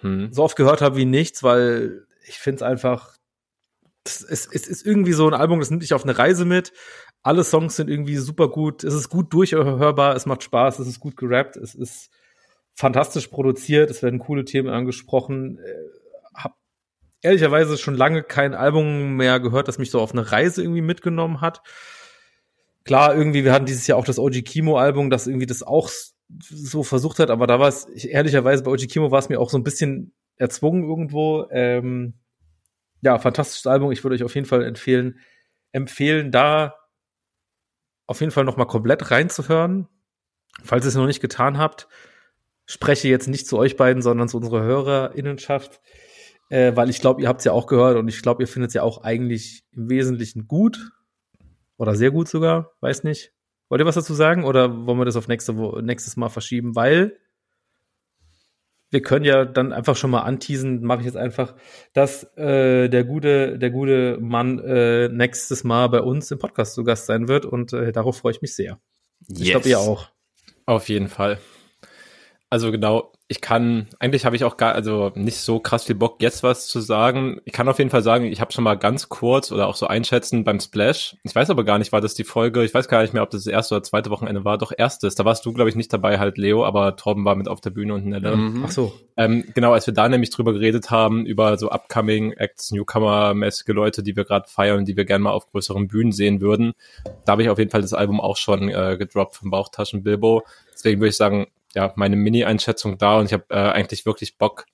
Speaker 1: hm. so oft gehört habe wie nichts, weil ich finde es einfach, es, es ist irgendwie so ein Album, das nimmt dich auf eine Reise mit. Alle Songs sind irgendwie super gut, es ist gut durchhörbar, es macht Spaß, es ist gut gerappt, es ist fantastisch produziert, es werden coole Themen angesprochen. Äh, hab ehrlicherweise schon lange kein Album mehr gehört, das mich so auf eine Reise irgendwie mitgenommen hat. Klar, irgendwie, wir hatten dieses Jahr auch das OG Kimo-Album, das irgendwie das auch so versucht hat, aber da war es, ehrlicherweise bei OG Kimo war es mir auch so ein bisschen erzwungen irgendwo. Ähm, ja, fantastisches Album. Ich würde euch auf jeden Fall empfehlen, empfehlen, da auf jeden Fall noch mal komplett reinzuhören. Falls ihr es noch nicht getan habt, spreche jetzt nicht zu euch beiden, sondern zu unserer Hörerinnenschaft, äh, weil ich glaube, ihr habt es ja auch gehört und ich glaube, ihr findet es ja auch eigentlich im Wesentlichen gut oder sehr gut sogar, weiß nicht. Wollt ihr was dazu sagen oder wollen wir das auf nächste, nächstes Mal verschieben? Weil wir können ja dann einfach schon mal anteasen, mache ich jetzt einfach, dass äh, der gute, der gute Mann äh, nächstes Mal bei uns im Podcast zu Gast sein wird und äh, darauf freue ich mich sehr. Yes. Ich glaube, ihr auch.
Speaker 3: Auf jeden Fall. Also genau, ich kann, eigentlich habe ich auch gar, also nicht so krass viel Bock, jetzt was zu sagen. Ich kann auf jeden Fall sagen, ich habe schon mal ganz kurz oder auch so einschätzen beim Splash. Ich weiß aber gar nicht, war das die Folge, ich weiß gar nicht mehr, ob das das erste oder zweite Wochenende war. Doch erstes, da warst du, glaube ich, nicht dabei, halt Leo, aber Torben war mit auf der Bühne und Nelle.
Speaker 1: Mhm. Ach so.
Speaker 3: Ähm, genau, als wir da nämlich drüber geredet haben, über so upcoming Acts, Newcomer-mäßige Leute, die wir gerade feiern, die wir gerne mal auf größeren Bühnen sehen würden, da habe ich auf jeden Fall das Album auch schon äh, gedroppt vom Bauchtaschen Bilbo. Deswegen würde ich sagen, ja, meine Mini-Einschätzung da und ich habe äh, eigentlich wirklich Bock,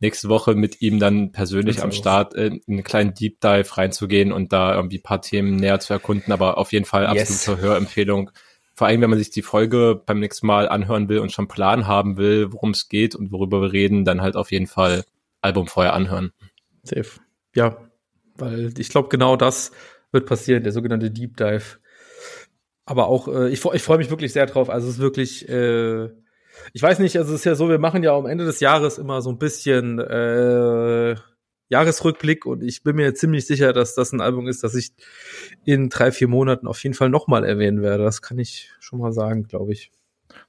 Speaker 3: nächste Woche mit ihm dann persönlich am Start in, in einen kleinen Deep Dive reinzugehen und da irgendwie ein paar Themen näher zu erkunden, aber auf jeden Fall absolute yes. Hörempfehlung. Vor allem, wenn man sich die Folge beim nächsten Mal anhören will und schon Plan haben will, worum es geht und worüber wir reden, dann halt auf jeden Fall Album vorher anhören.
Speaker 1: Safe. Ja, weil ich glaube, genau das wird passieren, der sogenannte Deep Dive. Aber auch, äh, ich, ich freue mich wirklich sehr drauf. Also es ist wirklich, äh, ich weiß nicht, also es ist ja so, wir machen ja am Ende des Jahres immer so ein bisschen äh, Jahresrückblick und ich bin mir ziemlich sicher, dass das ein Album ist, das ich in drei, vier Monaten auf jeden Fall nochmal erwähnen werde. Das kann ich schon mal sagen, glaube ich.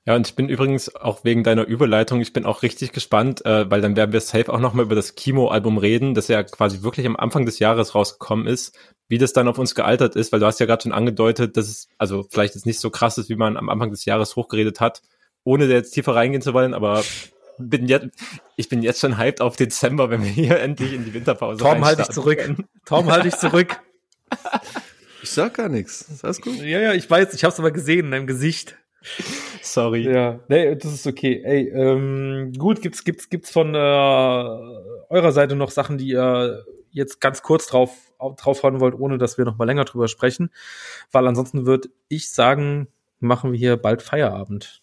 Speaker 3: Ja, und ich bin übrigens auch wegen deiner Überleitung, ich bin auch richtig gespannt, äh, weil dann werden wir safe auch nochmal über das Kimo-Album reden, das ja quasi wirklich am Anfang des Jahres rausgekommen ist, wie das dann auf uns gealtert ist, weil du hast ja gerade schon angedeutet, dass es also vielleicht jetzt nicht so krass ist, wie man am Anfang des Jahres hochgeredet hat, ohne jetzt tiefer reingehen zu wollen, aber bin jetzt, ich bin jetzt schon hyped auf Dezember, wenn wir hier endlich in die Winterpause
Speaker 1: Tom, halt dich zurück. Tom, halt dich zurück.
Speaker 2: Ich sag gar nichts. Ist alles gut?
Speaker 1: Ja, ja, ich weiß, ich hab's aber gesehen in deinem Gesicht.
Speaker 3: Sorry.
Speaker 1: Ja, nee, das ist okay. Ey, ähm, gut, gibt's, gibt's, gibt's von äh, eurer Seite noch Sachen, die ihr jetzt ganz kurz drauf, draufhauen wollt, ohne dass wir noch mal länger drüber sprechen? Weil ansonsten würde ich sagen, machen wir hier bald Feierabend.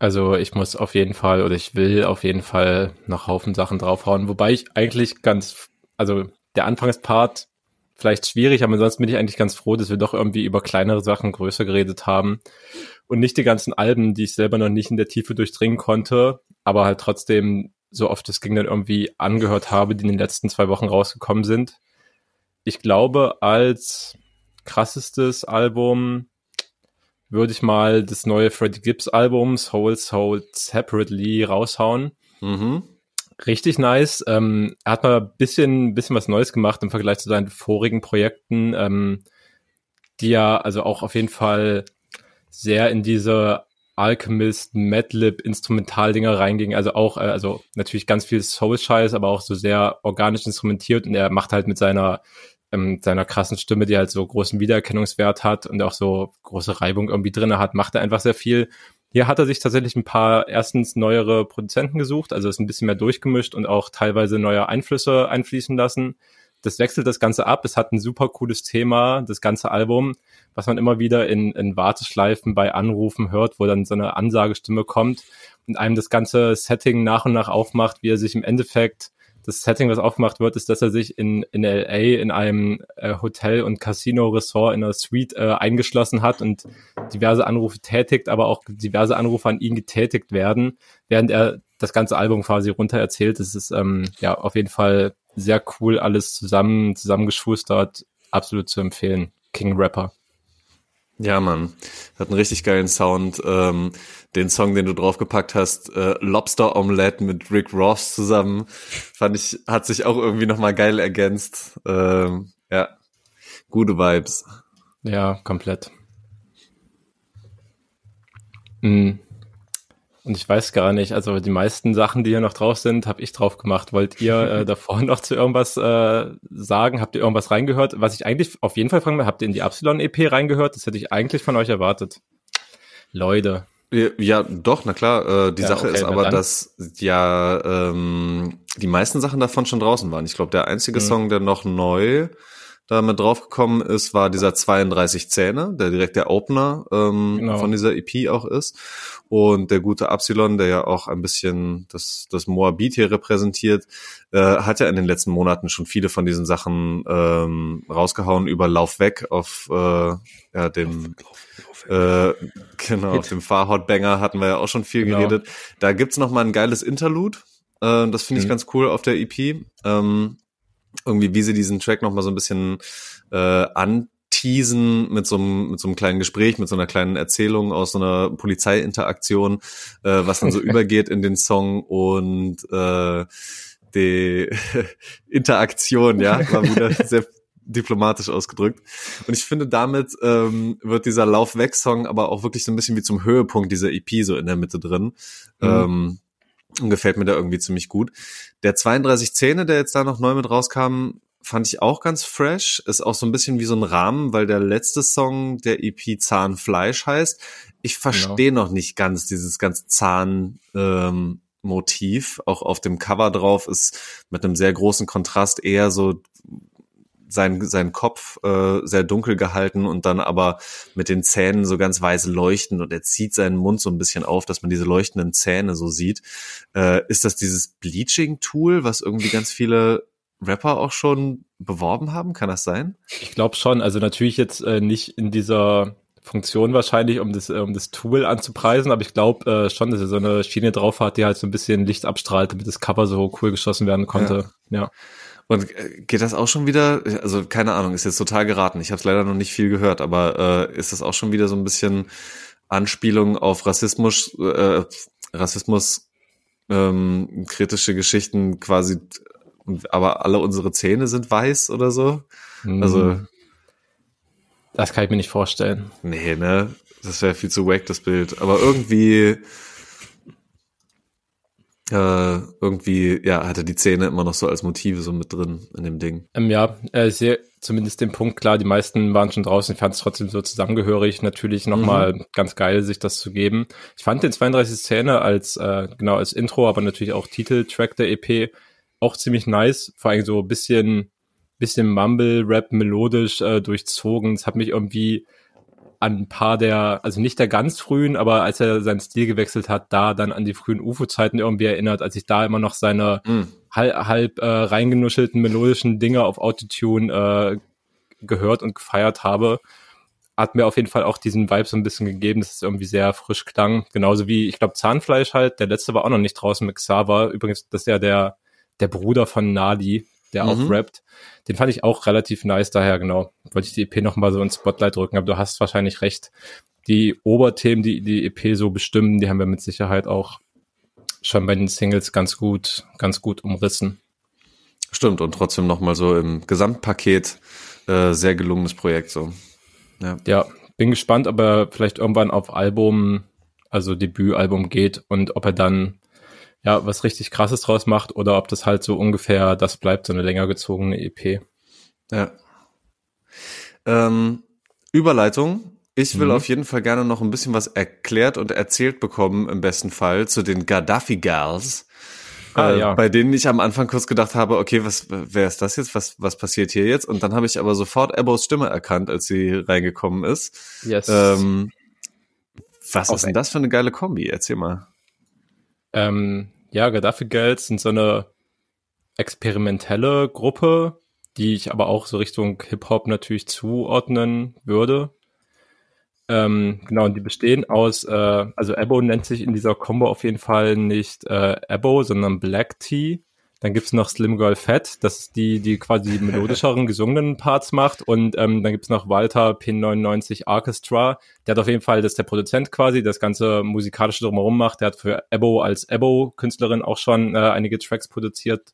Speaker 3: Also ich muss auf jeden Fall oder ich will auf jeden Fall noch Haufen Sachen draufhauen, wobei ich eigentlich ganz, also der Anfangspart vielleicht schwierig, aber ansonsten bin ich eigentlich ganz froh, dass wir doch irgendwie über kleinere Sachen größer geredet haben und nicht die ganzen Alben, die ich selber noch nicht in der Tiefe durchdringen konnte, aber halt trotzdem so oft es ging dann irgendwie angehört habe, die in den letzten zwei Wochen rausgekommen sind. Ich glaube, als krassestes Album würde ich mal das neue Freddie Gibbs Album Soul Soul Separately raushauen. Mhm. Richtig nice. Ähm, er hat mal ein bisschen, bisschen was Neues gemacht im Vergleich zu seinen vorigen Projekten, ähm, die ja also auch auf jeden Fall sehr in diese Alchemist, Madlib, Instrumentaldinger reinging. Also auch, äh, also natürlich ganz viel Soul-Scheiß, aber auch so sehr organisch instrumentiert und er macht halt mit seiner ähm, seiner krassen Stimme, die halt so großen Wiedererkennungswert hat und auch so große Reibung irgendwie drinne hat, macht er einfach sehr viel. Hier hat er sich tatsächlich ein paar erstens neuere Produzenten gesucht, also ist ein bisschen mehr durchgemischt und auch teilweise neue Einflüsse einfließen lassen. Das wechselt das Ganze ab. Es hat ein super cooles Thema, das ganze Album, was man immer wieder in, in Warteschleifen bei Anrufen hört, wo dann so eine Ansagestimme kommt und einem das ganze Setting nach und nach aufmacht, wie er sich im Endeffekt das Setting, was aufgemacht wird, ist, dass er sich in, in LA in einem äh, Hotel- und Casino-Ressort in einer Suite äh, eingeschlossen hat und diverse Anrufe tätigt, aber auch diverse Anrufe an ihn getätigt werden, während er das ganze Album quasi runter erzählt. Es ist ähm, ja auf jeden Fall sehr cool, alles zusammen, zusammengeschustert, absolut zu empfehlen. King Rapper.
Speaker 2: Ja, Mann. Hat einen richtig geilen Sound. Ähm, den Song, den du draufgepackt hast, äh, Lobster Omelette mit Rick Ross zusammen, fand ich, hat sich auch irgendwie nochmal geil ergänzt. Ähm, ja, gute Vibes.
Speaker 3: Ja, komplett. Mhm. Und ich weiß gar nicht, also die meisten Sachen, die hier noch drauf sind, habe ich drauf gemacht. Wollt ihr äh, davor noch zu irgendwas äh, sagen? Habt ihr irgendwas reingehört? Was ich eigentlich auf jeden Fall fragen will, habt ihr in die Epsilon-EP reingehört? Das hätte ich eigentlich von euch erwartet. Leute.
Speaker 2: Ja, doch, na klar. Äh, die ja, Sache okay, ist aber, dass ja ähm, die meisten Sachen davon schon draußen waren. Ich glaube, der einzige mhm. Song, der noch neu da mit draufgekommen ist, war dieser 32 Zähne, der direkt der Opener ähm, genau. von dieser EP auch ist. Und der gute Absilon, der ja auch ein bisschen das, das Moabit hier repräsentiert, äh, hat ja in den letzten Monaten schon viele von diesen Sachen ähm, rausgehauen über Lauf weg auf äh, ja, dem äh, genau, auf dem Fahrhotbanger hatten wir ja auch schon viel genau. geredet. Da gibt's noch mal ein geiles Interlude. Äh, das finde ich mhm. ganz cool auf der EP. Ähm, irgendwie, wie sie diesen Track noch mal so ein bisschen äh, anteasen mit so, einem, mit so einem kleinen Gespräch, mit so einer kleinen Erzählung aus so einer Polizeiinteraktion, äh, was dann so übergeht in den Song und äh, die Interaktion, ja, war wieder sehr diplomatisch ausgedrückt. Und ich finde, damit ähm, wird dieser Lauf-Weg-Song aber auch wirklich so ein bisschen wie zum Höhepunkt dieser EP so in der Mitte drin. Mhm. Ähm, und gefällt mir da irgendwie ziemlich gut. Der 32 Zähne, der jetzt da noch neu mit rauskam, fand ich auch ganz fresh. Ist auch so ein bisschen wie so ein Rahmen, weil der letzte Song der EP Zahnfleisch heißt. Ich verstehe genau. noch nicht ganz dieses ganze Zahn. Ähm, Motiv, auch auf dem Cover drauf, ist mit einem sehr großen Kontrast eher so sein, sein Kopf äh, sehr dunkel gehalten und dann aber mit den Zähnen so ganz weiß leuchten und er zieht seinen Mund so ein bisschen auf, dass man diese leuchtenden Zähne so sieht. Äh, ist das dieses Bleaching-Tool, was irgendwie ganz viele Rapper auch schon beworben haben? Kann das sein?
Speaker 3: Ich glaube schon. Also natürlich jetzt äh, nicht in dieser Funktion wahrscheinlich, um das, äh, um das Tool anzupreisen, aber ich glaube äh, schon, dass er so eine Schiene drauf hat, die halt so ein bisschen Licht abstrahlt, damit das Cover so cool geschossen werden konnte. Ja. ja.
Speaker 2: Und äh, geht das auch schon wieder, also keine Ahnung, ist jetzt total geraten. Ich habe leider noch nicht viel gehört, aber äh, ist das auch schon wieder so ein bisschen Anspielung auf Rassismus, äh, Rassismus, ähm, kritische Geschichten quasi, aber alle unsere Zähne sind weiß oder so?
Speaker 3: Mhm. Also das kann ich mir nicht vorstellen.
Speaker 2: Nee, ne? Das wäre viel zu wack, das Bild. Aber irgendwie äh, irgendwie, ja, hat er die Zähne immer noch so als Motive so mit drin in dem Ding.
Speaker 3: Ähm, ja, äh, ich sehe zumindest den Punkt klar, die meisten waren schon draußen, ich fand es trotzdem so zusammengehörig, natürlich nochmal mhm. ganz geil, sich das zu geben. Ich fand den 32 Szene als, äh, genau, als Intro, aber natürlich auch Titeltrack der EP auch ziemlich nice, vor allem so ein bisschen, bisschen Mumble-Rap melodisch äh, durchzogen. Es hat mich irgendwie an ein paar der, also nicht der ganz frühen, aber als er seinen Stil gewechselt hat, da dann an die frühen UFO-Zeiten irgendwie erinnert, als ich da immer noch seine mm. halb, halb äh, reingenuschelten melodischen Dinge auf Autotune äh, gehört und gefeiert habe, hat mir auf jeden Fall auch diesen Vibe so ein bisschen gegeben, dass es irgendwie sehr frisch klang. Genauso wie, ich glaube, Zahnfleisch halt, der letzte war auch noch nicht draußen mit Xaver. Übrigens, das ist ja der, der Bruder von Nadi, der mhm. auch rappt. Den fand ich auch relativ nice, daher genau. Wollte ich die EP nochmal so ins Spotlight drücken, aber du hast wahrscheinlich recht. Die Oberthemen, die die EP so bestimmen, die haben wir mit Sicherheit auch schon bei den Singles ganz gut, ganz gut umrissen.
Speaker 2: Stimmt, und trotzdem nochmal so im Gesamtpaket äh, sehr gelungenes Projekt. So.
Speaker 3: Ja. ja, bin gespannt, ob er vielleicht irgendwann auf Album, also Debütalbum geht und ob er dann ja, was richtig krasses draus macht oder ob das halt so ungefähr das bleibt, so eine länger gezogene EP.
Speaker 2: Ja. Ähm, Überleitung Ich will
Speaker 1: Mhm.
Speaker 2: auf jeden Fall gerne noch ein bisschen was erklärt und erzählt bekommen, im besten Fall, zu den Gaddafi-Girls.
Speaker 3: Ah,
Speaker 2: äh,
Speaker 3: ja.
Speaker 2: Bei denen ich am Anfang kurz gedacht habe, okay, was, wer ist das jetzt? Was, was passiert hier jetzt? Und dann habe ich aber sofort Ebos Stimme erkannt, als sie reingekommen ist.
Speaker 3: Yes.
Speaker 2: Ähm, was
Speaker 3: Auch
Speaker 2: ist denn das für eine geile Kombi? Erzähl mal.
Speaker 3: Ähm, ja, Gaddafi Girls sind so eine experimentelle Gruppe, die ich aber auch so Richtung Hip-Hop natürlich zuordnen würde. Ähm, genau, und die bestehen aus, äh, also Ebo nennt sich in dieser Combo auf jeden Fall nicht äh, Ebo, sondern Black Tea. Dann gibt's noch Slim Girl Fat, das ist die, die quasi die melodischeren gesungenen Parts macht. Und ähm, dann gibt's noch Walter P99 Orchestra. Der hat auf jeden Fall, das ist der Produzent quasi, der das ganze musikalische drumherum macht. Der hat für Ebo als Ebo-Künstlerin auch schon äh, einige Tracks produziert.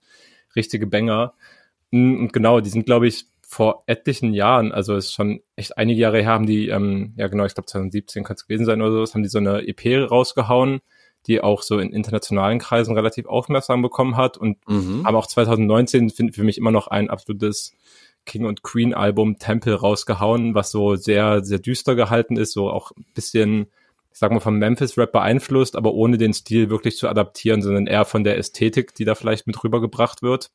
Speaker 3: Richtige Banger. Mm, Und genau, die sind, glaube ich, vor etlichen Jahren, also ist schon echt einige Jahre her, haben die, ähm, ja genau, ich glaube 2017 kann es gewesen sein oder so, haben die so eine EP rausgehauen, die auch so in internationalen Kreisen relativ aufmerksam bekommen hat und
Speaker 2: Mhm.
Speaker 3: haben auch 2019 find, für mich immer noch ein absolutes King und Queen Album Temple rausgehauen, was so sehr, sehr düster gehalten ist, so auch ein bisschen, ich sag mal, vom Memphis Rap beeinflusst, aber ohne den Stil wirklich zu adaptieren, sondern eher von der Ästhetik, die da vielleicht mit rübergebracht wird.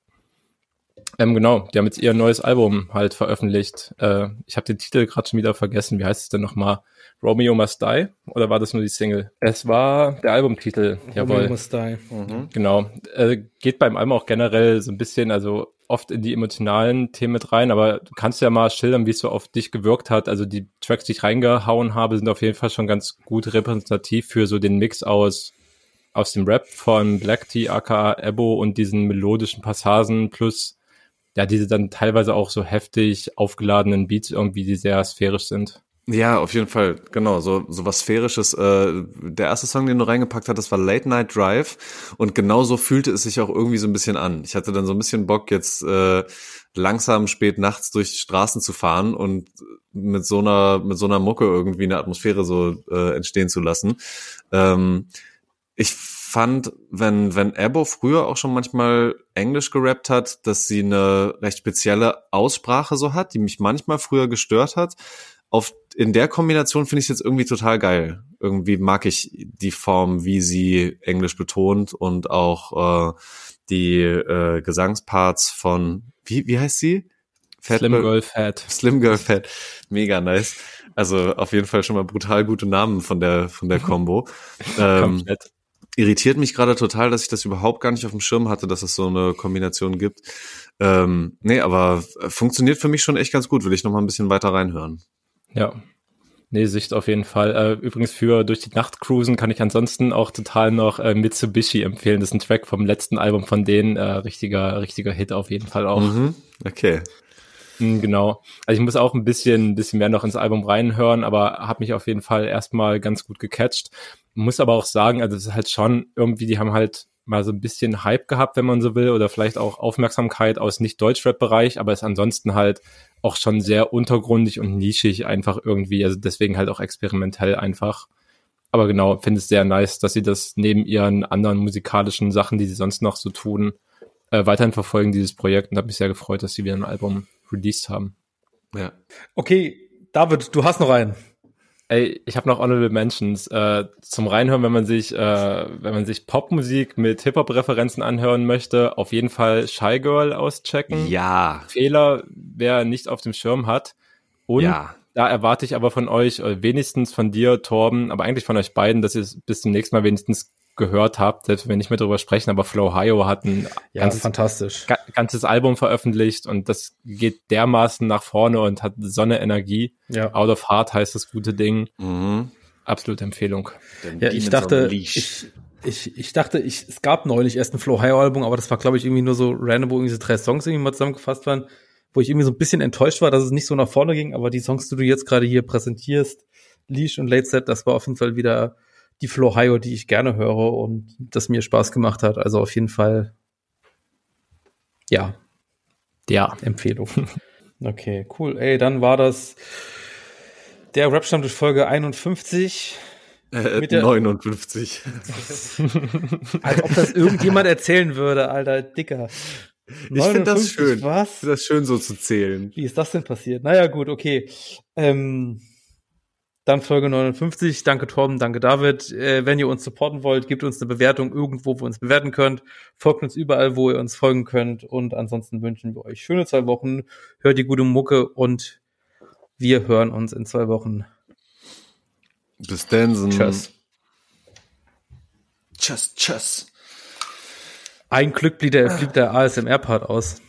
Speaker 3: Ähm, genau, die haben jetzt ihr neues Album halt veröffentlicht. Äh, ich habe den Titel gerade schon wieder vergessen. Wie heißt es denn nochmal? Romeo Must Die? Oder war das nur die Single? Es war der Albumtitel. Jawohl.
Speaker 1: Must die.
Speaker 2: Mhm.
Speaker 3: Genau. Äh, geht beim Album auch generell so ein bisschen, also oft in die emotionalen Themen mit rein, aber du kannst ja mal schildern, wie es so auf dich gewirkt hat. Also die Tracks, die ich reingehauen habe, sind auf jeden Fall schon ganz gut repräsentativ für so den Mix aus aus dem Rap von Black Tea, aka Ebo und diesen melodischen Passagen plus ja, diese dann teilweise auch so heftig aufgeladenen Beats irgendwie, die sehr sphärisch sind.
Speaker 2: Ja, auf jeden Fall, genau, so, so was Sphärisches. Äh, der erste Song, den du reingepackt hattest, war Late Night Drive und genau so fühlte es sich auch irgendwie so ein bisschen an. Ich hatte dann so ein bisschen Bock, jetzt äh, langsam spät nachts durch die Straßen zu fahren und mit so einer, mit so einer Mucke irgendwie eine Atmosphäre so äh, entstehen zu lassen. Ähm, ich fand, wenn, wenn Ebo früher auch schon manchmal Englisch gerappt hat, dass sie eine recht spezielle Aussprache so hat, die mich manchmal früher gestört hat. Auf, in der Kombination finde ich es jetzt irgendwie total geil. Irgendwie mag ich die Form, wie sie Englisch betont und auch äh, die äh, Gesangsparts von, wie, wie heißt sie? Fat
Speaker 3: Slim
Speaker 2: Girl-
Speaker 3: Girl Fat.
Speaker 2: Slim Girl Fat. Mega nice. Also auf jeden Fall schon mal brutal gute Namen von der, von der Combo. ähm,
Speaker 3: Komplett.
Speaker 2: Irritiert mich gerade total, dass ich das überhaupt gar nicht auf dem Schirm hatte, dass es so eine Kombination gibt. Ähm, nee, aber funktioniert für mich schon echt ganz gut. Will ich noch mal ein bisschen weiter reinhören.
Speaker 3: Ja. Nee, Sicht auf jeden Fall. Äh, übrigens für durch die Nacht cruisen kann ich ansonsten auch total noch äh, Mitsubishi empfehlen. Das ist ein Track vom letzten Album von denen. Äh, richtiger, richtiger Hit auf jeden Fall auch.
Speaker 2: Mhm. Okay.
Speaker 3: Mm, Genau. Also ich muss auch ein bisschen, ein bisschen mehr noch ins Album reinhören, aber habe mich auf jeden Fall erstmal ganz gut gecatcht. Muss aber auch sagen, also es ist halt schon irgendwie, die haben halt mal so ein bisschen Hype gehabt, wenn man so will, oder vielleicht auch Aufmerksamkeit aus Nicht-Deutschrap-Bereich, aber ist ansonsten halt auch schon sehr untergrundig und nischig einfach irgendwie, also deswegen halt auch experimentell einfach. Aber genau, finde es sehr nice, dass sie das neben ihren anderen musikalischen Sachen, die sie sonst noch so tun, äh, weiterhin verfolgen, dieses Projekt. Und habe mich sehr gefreut, dass sie wieder ein Album released haben.
Speaker 2: Ja.
Speaker 1: Okay, David, du hast noch einen.
Speaker 3: Ey, ich habe noch Honorable Mentions äh, zum Reinhören, wenn man sich, äh, wenn man sich Popmusik mit Hip-Hop-Referenzen anhören möchte, auf jeden Fall Shy Girl auschecken.
Speaker 2: Ja.
Speaker 3: Fehler, wer nicht auf dem Schirm hat. Und
Speaker 2: Ja.
Speaker 3: da erwarte ich aber von euch, äh, wenigstens von dir, Torben, aber eigentlich von euch beiden, dass ihr es bis zum nächsten Mal wenigstens gehört habt, selbst wenn wir nicht mehr drüber sprechen, aber Flow Ohio hat ein
Speaker 1: Ja,
Speaker 3: ganzes,
Speaker 1: fantastisch.
Speaker 3: ga ganzes Album veröffentlicht und das geht dermaßen nach vorne und hat so eine Energie.
Speaker 1: Ja.
Speaker 3: Out of Heart heißt das gute Ding.
Speaker 2: Mhm.
Speaker 3: Absolute Empfehlung.
Speaker 1: Ja, ich dachte, ich, ich, ich dachte, ich, es gab neulich erst ein Flow High Album, aber das war, glaube ich, irgendwie nur so random, wo irgendwie so drei Songs irgendwie mal zusammengefasst waren, wo ich irgendwie so ein bisschen enttäuscht war, dass es nicht so nach vorne ging, aber die Songs, die du jetzt gerade hier präsentierst, Leash und Late Set, das war auf jeden Fall wieder die Flow High, die ich gerne höre und das mir Spaß gemacht hat. Also auf jeden Fall, ja,
Speaker 3: Ja.
Speaker 1: Empfehlung. Okay, cool. Ey, dann war das der Rap-Stammtisch Folge 51.
Speaker 2: Äh,
Speaker 1: mit der-
Speaker 2: 59.
Speaker 1: Als ob das irgendjemand erzählen würde, Alter, Dicker.
Speaker 2: Ich finde das
Speaker 1: 59,
Speaker 2: schön. Ich
Speaker 1: Was?
Speaker 2: finde das schön so zu zählen.
Speaker 1: Wie ist das denn passiert? Naja, gut, okay. Ähm, dann Folge 59. Danke Torben, danke David. Äh, wenn ihr uns supporten wollt, gebt uns eine Bewertung irgendwo, wo ihr uns bewerten könnt. Folgt uns überall, wo ihr uns folgen könnt. Und ansonsten wünschen wir euch schöne zwei Wochen. Hört die gute Mucke und wir hören uns in zwei Wochen.
Speaker 2: Bis dann.
Speaker 1: Tschüss.
Speaker 2: Tschüss, tschüss.
Speaker 1: Ein Glück blieb der, blieb der ASMR-Part aus.